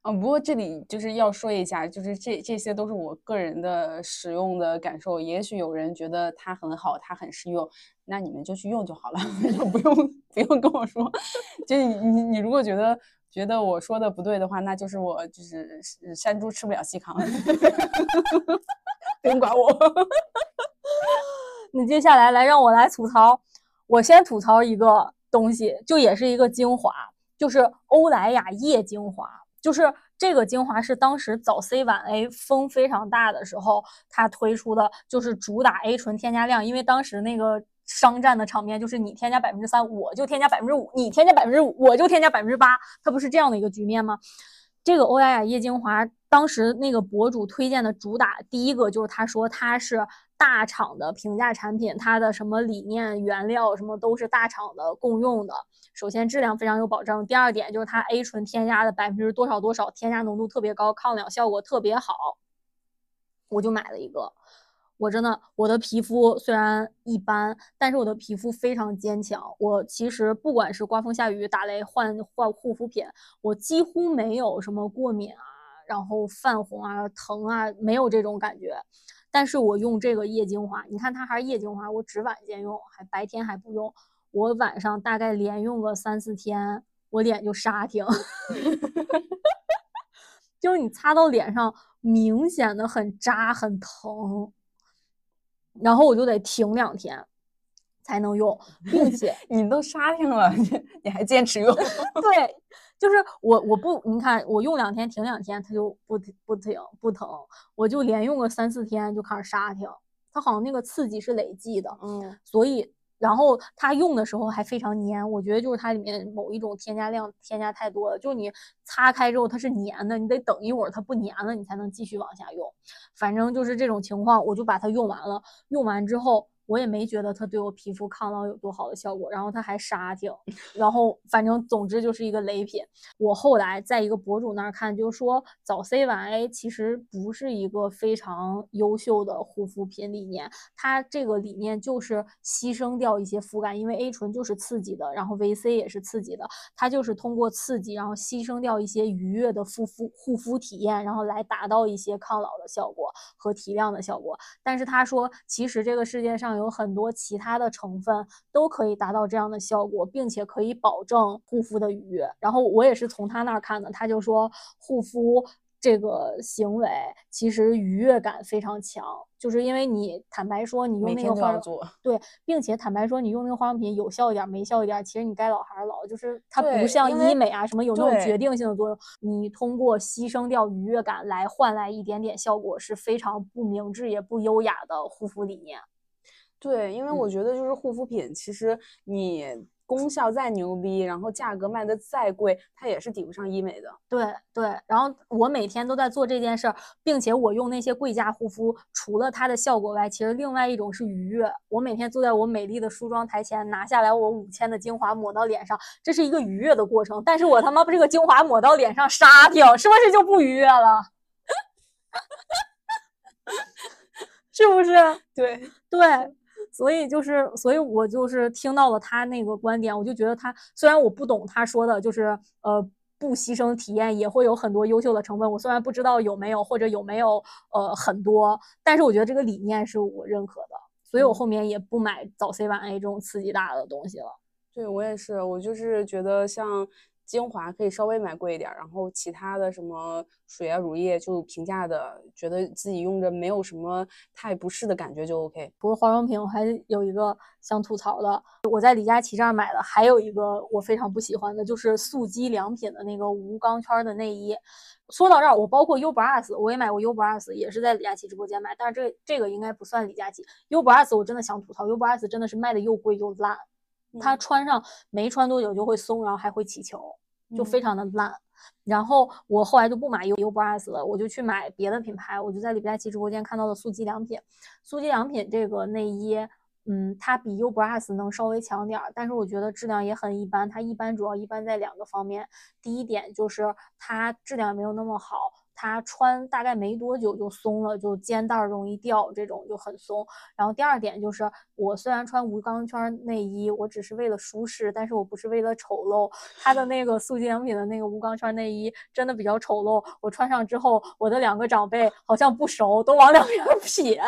啊，不过这里就是要说一下，就是这这些都是我个人的使用的感受。也许有人觉得它很好，它很实用，那你们就去用就好了，就不用不用跟我说。就你你如果觉得觉得我说的不对的话，那就是我就是山猪吃不了细糠，不用管我。那接下来来让我来吐槽，我先吐槽一个东西，就也是一个精华，就是欧莱雅液精华。就是这个精华是当时早 C 晚 A 风非常大的时候，它推出的，就是主打 A 醇添加量。因为当时那个商战的场面就是你添加百分之三，我就添加百分之五；你添加百分之五，我就添加百分之八，它不是这样的一个局面吗？这个欧莱雅液精华，当时那个博主推荐的主打，第一个就是他说它是大厂的平价产品，它的什么理念、原料什么都是大厂的共用的。首先质量非常有保证，第二点就是它 A 醇添加的百分之多少多少，添加浓度特别高，抗氧效果特别好，我就买了一个。我真的，我的皮肤虽然一般，但是我的皮肤非常坚强。我其实不管是刮风下雨、打雷换换护肤品，我几乎没有什么过敏啊，然后泛红啊、疼啊，没有这种感觉。但是我用这个夜精华，你看它还是夜精华，我只晚间用，还白天还不用。我晚上大概连用个三四天，我脸就沙挺，就是你擦到脸上明显的很扎很疼。然后我就得停两天才能用，并且你都沙挺了，你你还坚持用？对，就是我我不你看我用两天停两天，它就不不停不疼，我就连用个三四天就开始沙挺，它好像那个刺激是累计的，嗯，所以。然后它用的时候还非常粘，我觉得就是它里面某一种添加量添加太多了，就是你擦开之后它是粘的，你得等一会儿它不粘了，你才能继续往下用。反正就是这种情况，我就把它用完了。用完之后。我也没觉得它对我皮肤抗老有多好的效果，然后它还沙挺，然后反正总之就是一个雷品。我后来在一个博主那儿看，就说早 C 晚 A 其实不是一个非常优秀的护肤品理念，它这个理念就是牺牲掉一些肤感，因为 A 醇就是刺激的，然后 VC 也是刺激的，它就是通过刺激，然后牺牲掉一些愉悦的护肤护肤体验，然后来达到一些抗老的效果和提亮的效果。但是他说，其实这个世界上。有很多其他的成分都可以达到这样的效果，并且可以保证护肤的愉悦。然后我也是从他那儿看的，他就说护肤这个行为其实愉悦感非常强，就是因为你坦白说你用那个化妆对，并且坦白说你用那个化妆品有效一点没效一点，其实你该老还是老，就是它不像医美啊什么有那种决定性的作用。你通过牺牲掉愉悦感来换来一点点效果是非常不明智也不优雅的护肤理念。对，因为我觉得就是护肤品，其实你功效再牛逼，然后价格卖的再贵，它也是抵不上医美的。对对，然后我每天都在做这件事儿，并且我用那些贵价护肤，除了它的效果外，其实另外一种是愉悦。我每天坐在我美丽的梳妆台前，拿下来我五千的精华抹到脸上，这是一个愉悦的过程。但是我他妈把这个精华抹到脸上杀掉，是不是就不愉悦了？是不是？对对。所以就是，所以我就是听到了他那个观点，我就觉得他虽然我不懂他说的，就是呃不牺牲体验也会有很多优秀的成分，我虽然不知道有没有或者有没有呃很多，但是我觉得这个理念是我认可的，所以我后面也不买早 C 晚 A 这种刺激大的东西了。对我也是，我就是觉得像。精华可以稍微买贵一点，然后其他的什么水啊、乳液就平价的，觉得自己用着没有什么太不适的感觉就 OK。不过化妆品我还有一个想吐槽的，我在李佳琦这儿买的，还有一个我非常不喜欢的，就是素肌良品的那个无钢圈的内衣。说到这儿，我包括 Ubras 我也买过 Ubras，也是在李佳琦直播间买，但是这这个应该不算李佳琦。Ubras 我真的想吐槽，Ubras 真的是卖的又贵又烂。它穿上没穿多久就会松，然后还会起球，就非常的烂。然后我后来就不买 U U Bras 了，我就去买别的品牌。我就在李佳琦直播间看到了素肌良品，素肌良品这个内衣，嗯，它比 U Plus 能稍微强点儿，但是我觉得质量也很一般。它一般主要一般在两个方面，第一点就是它质量没有那么好。它穿大概没多久就松了，就肩带容易掉，这种就很松。然后第二点就是，我虽然穿无钢圈内衣，我只是为了舒适，但是我不是为了丑陋。它的那个素肌良品的那个无钢圈内衣真的比较丑陋，我穿上之后，我的两个长辈好像不熟，都往两边撇。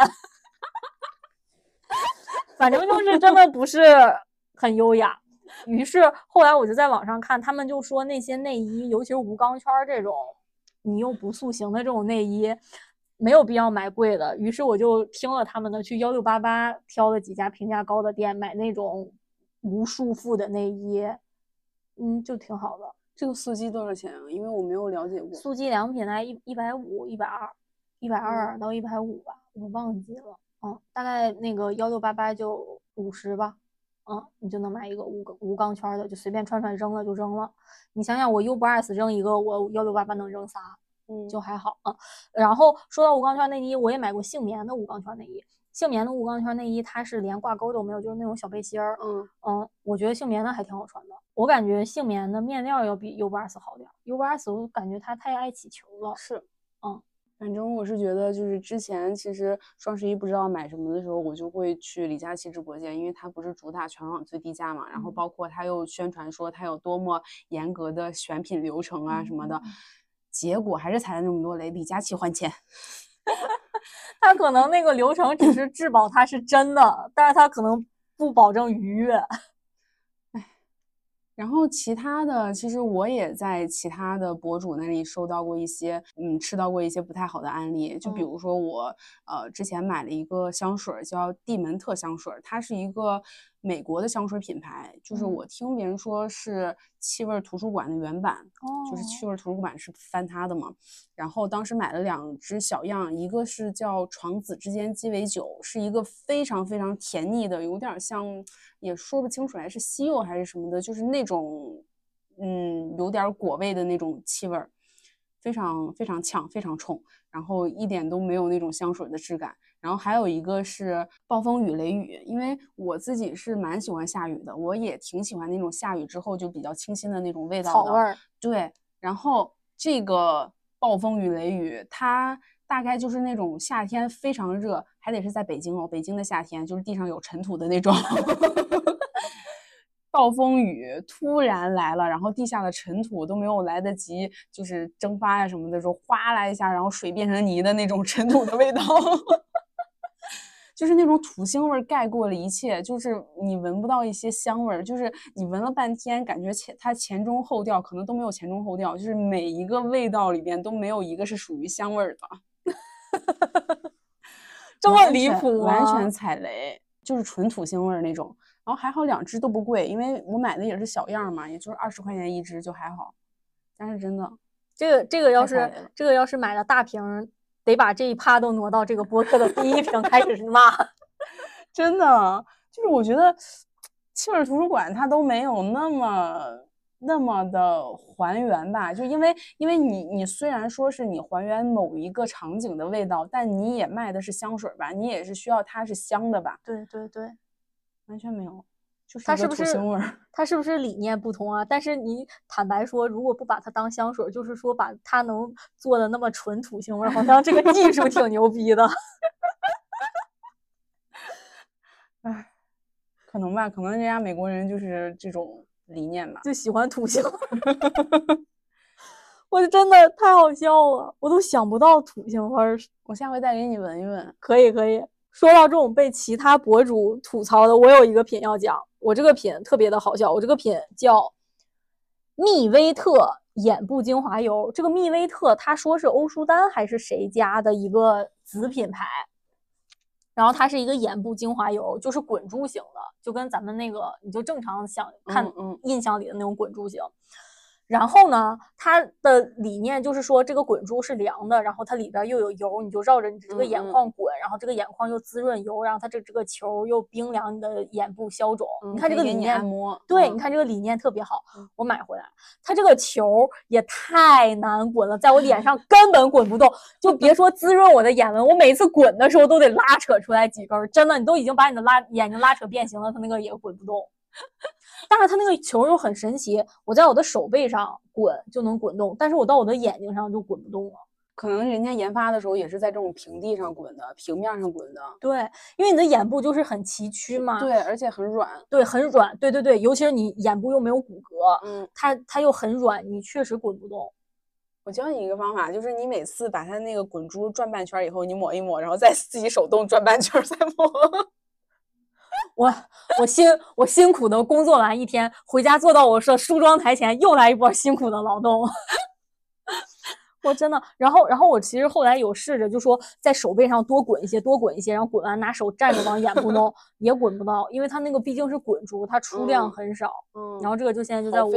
反正就是真的不是很优雅。于是后来我就在网上看，他们就说那些内衣，尤其是无钢圈这种。你又不塑形的这种内衣，没有必要买贵的。于是我就听了他们的，去幺六八八挑了几家评价高的店，买那种无束缚的内衣，嗯，就挺好的。这个素肌多少钱啊？因为我没有了解过。素肌良品呢，一一百五、一百二、一百二到一百五吧，我忘记了。嗯，大概那个幺六八八就五十吧。嗯，你就能买一个无无钢圈的，就随便穿穿扔了就扔了。你想想，我 Ubras 扔一个，我幺六八八能扔仨，嗯，就还好啊。然后说到无钢圈内衣，我也买过杏棉的无钢圈内衣。杏棉的无钢圈内衣，它是连挂钩都没有，就是那种小背心儿。嗯，嗯，我觉得杏棉的还挺好穿的。我感觉杏棉的面料要比 U 八 S 好点儿，U 八 S 我感觉它太爱起球了。是，嗯，反正我是觉得，就是之前其实双十一不知道买什么的时候，我就会去李佳琦直播间，因为他不是主打全网最低价嘛，然后嗯包括他又宣传说他有多么严格的选品流程啊什么的，嗯结果还是踩了那么多雷，李佳琦还钱。他可能那个流程只是质保它是真的，但是他可能不保证愉悦。然后其他的，其实我也在其他的博主那里收到过一些，嗯，吃到过一些不太好的案例。就比嗯如说我，呃，之前买了一个香水儿，叫蒂门特香水儿，它是一个美国的香水品牌。就是嗯我听别人说是气味儿图书馆的原版，就是哦气味儿图书馆是翻它的嘛。然后当时买了两支小样，一个是叫床子之间鸡尾酒，是一个非常非常甜腻的，有点儿像，也说不清楚来是西柚还是什么的，就是那种，嗯，有点儿果味的那种气味儿，非常非常呛，非常冲，然后一点都没有那种香水的质感。然后还有一个是暴风雨雷雨，因为我自己是蛮喜欢下雨的，我也挺喜欢那种下雨之后就比较清新的那种味道的。草味儿，对，然后这个暴风雨雷雨，它大概就是那种夏天非常热，还得是在北京哦，北京的夏天就是地上有尘土的那种。暴风雨突然来了，然后地下的尘土都没有来得及就是蒸发呀什么的时候，哗啦一下，然后水变成泥的那种尘土的味道。就是那种土腥味儿盖过了一切，就是你闻不到一些香味儿，就是你闻了半天，感觉前它前中后调可能都没有前中后调，就是每一个味道里边都没有一个是属于香味儿的，这么离谱吗完全踩雷，就是纯土腥味儿那种。然后还好两支都不贵，因为我买的也是小样儿嘛，也就是二十块钱一支，就还好。但是真的，这个这个要是这个要是买了大瓶儿，得把这一趴都挪到这个播客的第一瓶开始骂。真的就是我觉得气味儿图书馆它都没有那么那么的还原吧，就因为因为你你虽然说是你还原某一个场景的味道，但你也卖的是香水儿吧，你也是需要它是香的吧，对对对，完全没有，就它是不是土腥味儿。它是不是理念不同啊？但是你坦白说，如果不把它当香水，就是说把它能做的那么纯土腥味儿，好像这个技术挺牛逼的。唉，可能吧，可能人家美国人就是这种理念吧。就喜欢土腥。我真的太好笑了，我都想不到土腥味儿。我下回再给你闻一闻。可以可以。说到这种被其他博主吐槽的，我有一个品要讲。我这个品特别的好笑，我这个品叫蜜威特眼部精华油。这个蜜威特，他说是欧舒丹还是谁家的一个子品牌，然后它是一个眼部精华油，就是滚珠型的，就跟咱们那个你就正常想看印象里的那种滚珠型。然后呢，它的理念就是说，这个滚珠是凉的，然后它里边又有油，你就绕着你这个眼眶滚，然后这个眼眶又滋润油，然后它这这个球又冰凉你的眼部消肿。你看这个理念，摩，对，嗯你看这个理念特别好嗯。我买回来，它这个球也太难滚了，在我脸上 根本滚不动，就别说滋润我的眼纹，我每次滚的时候都得拉扯出来几根儿，真的，你都已经把你的拉眼睛拉扯变形了，它那个也滚不动。但是它那个球又很神奇，我在我的手背上滚就能滚动，但是我到我的眼睛上就滚不动了。可能人家研发的时候也是在这种平地上滚的，平面上滚的。对，因为你的眼部就是很崎岖嘛，对，而且很软。对，很软，对对对，尤其是你眼部又没有骨骼，嗯，它它又很软，你确实滚不动。我教你一个方法，就是你每次把它那个滚珠转半圈以后，你抹一抹，然后再自己手动转半圈再 抹。我我辛我辛苦的工作完一天，回家坐到我的梳妆台前，又来一波辛苦的劳动。我真的，然后然后我其实后来有试着，就说在手背上多滚一些，多滚一些，然后滚完拿手蘸着往眼部弄，也滚不到，因为它那个毕竟是滚珠，它出量嗯很少。嗯然后这个就现在就在我。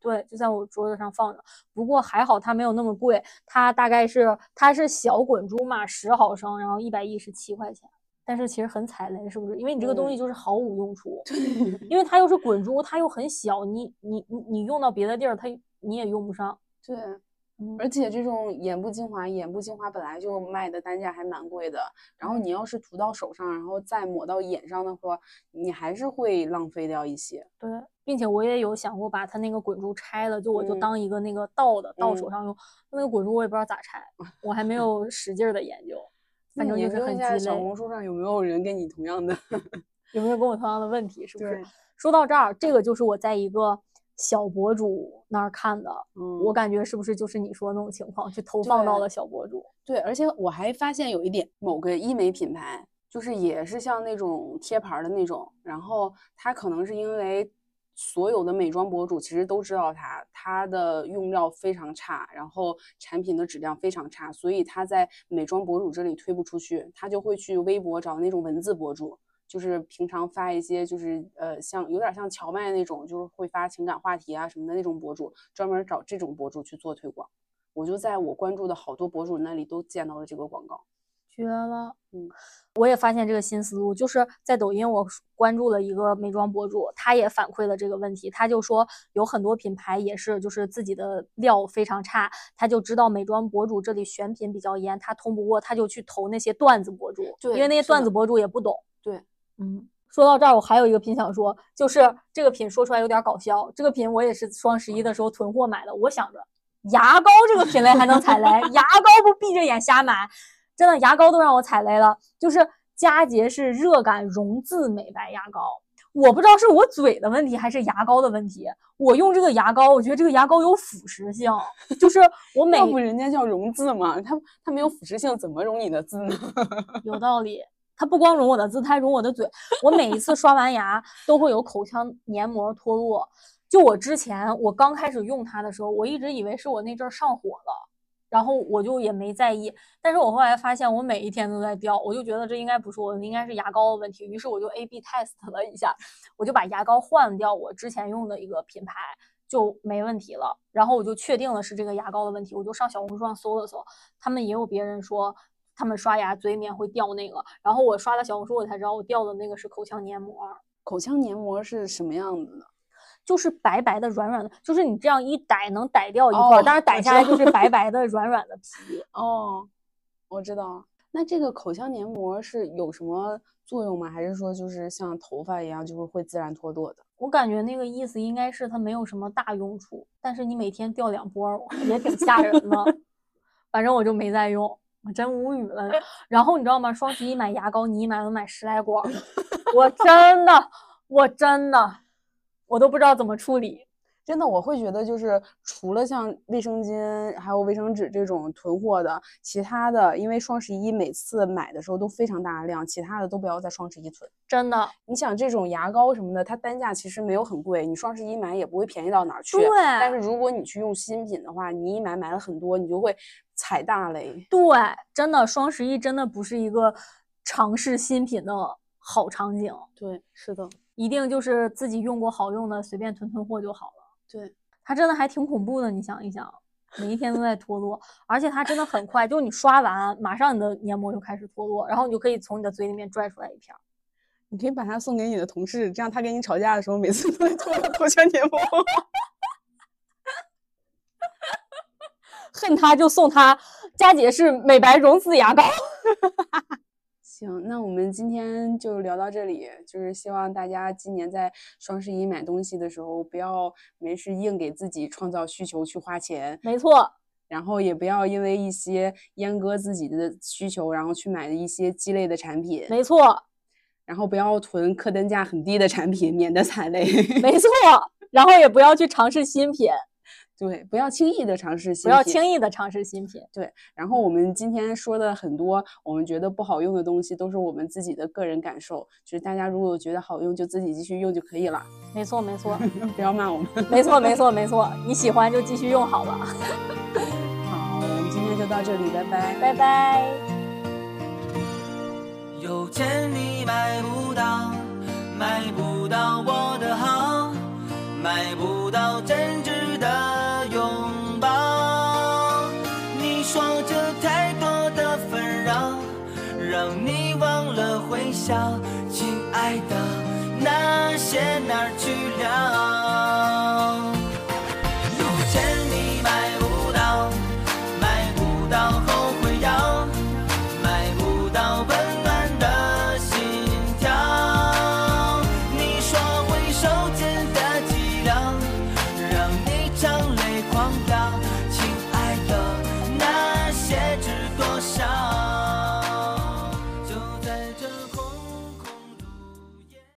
对，就在我桌子上放着。不过还好它没有那么贵，它大概是它是小滚珠嘛，十毫升，然后一百一十七块钱。但是其实很踩雷，是不是？因为你这个东西嗯就是毫无用处，因为它又是滚珠，它又很小，你你你你用到别的地儿，它你也用不上。对，嗯而且这种眼部精华，眼部精华本来就卖的单价还蛮贵的，然后你要是涂到手上，然后再抹到眼上的话，你还是会浪费掉一些。对，并且我也有想过把它那个滚珠拆了，就我就嗯当一个那个倒的倒手嗯上用。那个滚珠我也不知道咋拆，我还没有使劲儿的研究，反正就是很鸡肋。小红书上有没有人跟你同样的？有没有跟我同样的问题？是不是对？说到这儿，这个就是我在一个小博主那儿看的，嗯，我感觉是不是就是你说的那种情况，去投放到对了小博主？对，而且我还发现有一点，某个医美品牌就是也是像那种贴牌儿的那种，然后它可能是因为所有的美妆博主其实都知道它，它的用料非常差，然后产品的质量非常差，所以它在美妆博主这里推不出去，他就会去微博找那种文字博主。就是平常发一些，就是呃，像有点像荞麦那种，就是会发情感话题啊什么的那种博主，专门找这种博主去做推广。我就在我关注的好多博主那里都见到了这个广告。绝了！嗯，我也发现这个新思路，就是在抖音我关注了一个美妆博主，他也反馈了这个问题，他就说有很多品牌也是就是自己的料非常差，他就知道美妆博主这里选品比较严，他通不过，他就去投那些段子博主，对因为那些段子博主也不懂。对，嗯。说到这儿，我还有一个品想说，就是这个品说出来有点搞笑。这个品我也是双十一的时候囤货买的，我想着牙膏这个品类还能踩雷，牙膏不闭着眼瞎买，真的牙膏都让我踩雷了。就是佳洁士热感溶渍美白牙膏，我不知道是我嘴的问题还是牙膏的问题。我用这个牙膏，我觉得这个牙膏有腐蚀性，就是我每要不人家叫溶渍嘛，它它没有腐蚀性，怎么溶你的渍呢？有道理。它不光溶我的字，它还溶我的嘴。我每一次刷完牙都会有口腔黏膜脱落。就我之前我刚开始用它的时候，我一直以为是我那阵儿上火了，然后我就也没在意。但是我后来发现我每一天都在掉，我就觉得这应该不是我，应该是牙膏的问题。于是我就 A/B test 了一下，我就把牙膏换掉我之前用的一个品牌。就没问题了，然后我就确定了是这个牙膏的问题，我就上小红书上搜了搜，他们也有别人说他们刷牙嘴里面会掉那个，然后我刷了小红书，我才知道我掉的那个是口腔黏膜，口腔黏膜是什么样子的？就是白白的、软软的，就是你这样一逮能逮掉一块但是逮下来就是白 白的、软软的皮。哦，我知道。那这个口腔黏膜是有什么作用吗？还是说就是像头发一样，就是会自然脱落的？我感觉那个意思应该是它没有什么大用处，但是你每天掉两波儿也挺吓人的。反正我就没再用，我真无语了。然后你知道吗？双十一买牙膏，你一买能买十来管儿，我真的，我真的，我都不知道怎么处理。真的，我会觉得就是除了像卫生巾还有卫生纸这种囤货的，其他的，因为双十一每次买的时候都非常大量，其他的都不要在双十一囤。真的，你想这种牙膏什么的，它单价其实没有很贵，你双十一买也不会便宜到哪儿去。对但是如果你去用新品的话，你一买买了很多，你就会踩大雷。对，真的，双十一真的不是一个尝试新品的好场景，对，是的，一定就是自己用过好用的，随便囤囤货就好了。对，它真的还挺恐怖的，你想一想，每一天都在脱落，而且它真的很快，就你刷完，马上你的黏膜就开始脱落，然后你就可以从你的嘴里面拽出来一片儿。你可以把它送给你的同事，这样他跟你吵架的时候，每次都会脱口腔黏膜。恨他就送他佳洁士美白溶脂牙膏。行，那我们今天就聊到这里，就是希望大家今年在双十一买东西的时候，不要没事硬给自己创造需求去花钱，没错，然后也不要因为一些阉割自己的需求，然后去买的一些鸡肋的产品，没错，然后不要囤客单价很低的产品，免得踩雷。没错。然后也不要去尝试新品，对，不要轻易的尝试新不要轻易的尝试新品。对，然后我们今天说的很多我们觉得不好用的东西，都是我们自己的个人感受。就是大家如果觉得好用，就自己继续用就可以了，没错，没错，不要骂我们。没错，没错，没错。你喜欢就继续用好了，好，我们今天就到这里，拜拜。拜拜。有钱你买不到，买不到我的好，买不到真挚笑，亲爱的，那些哪儿去了？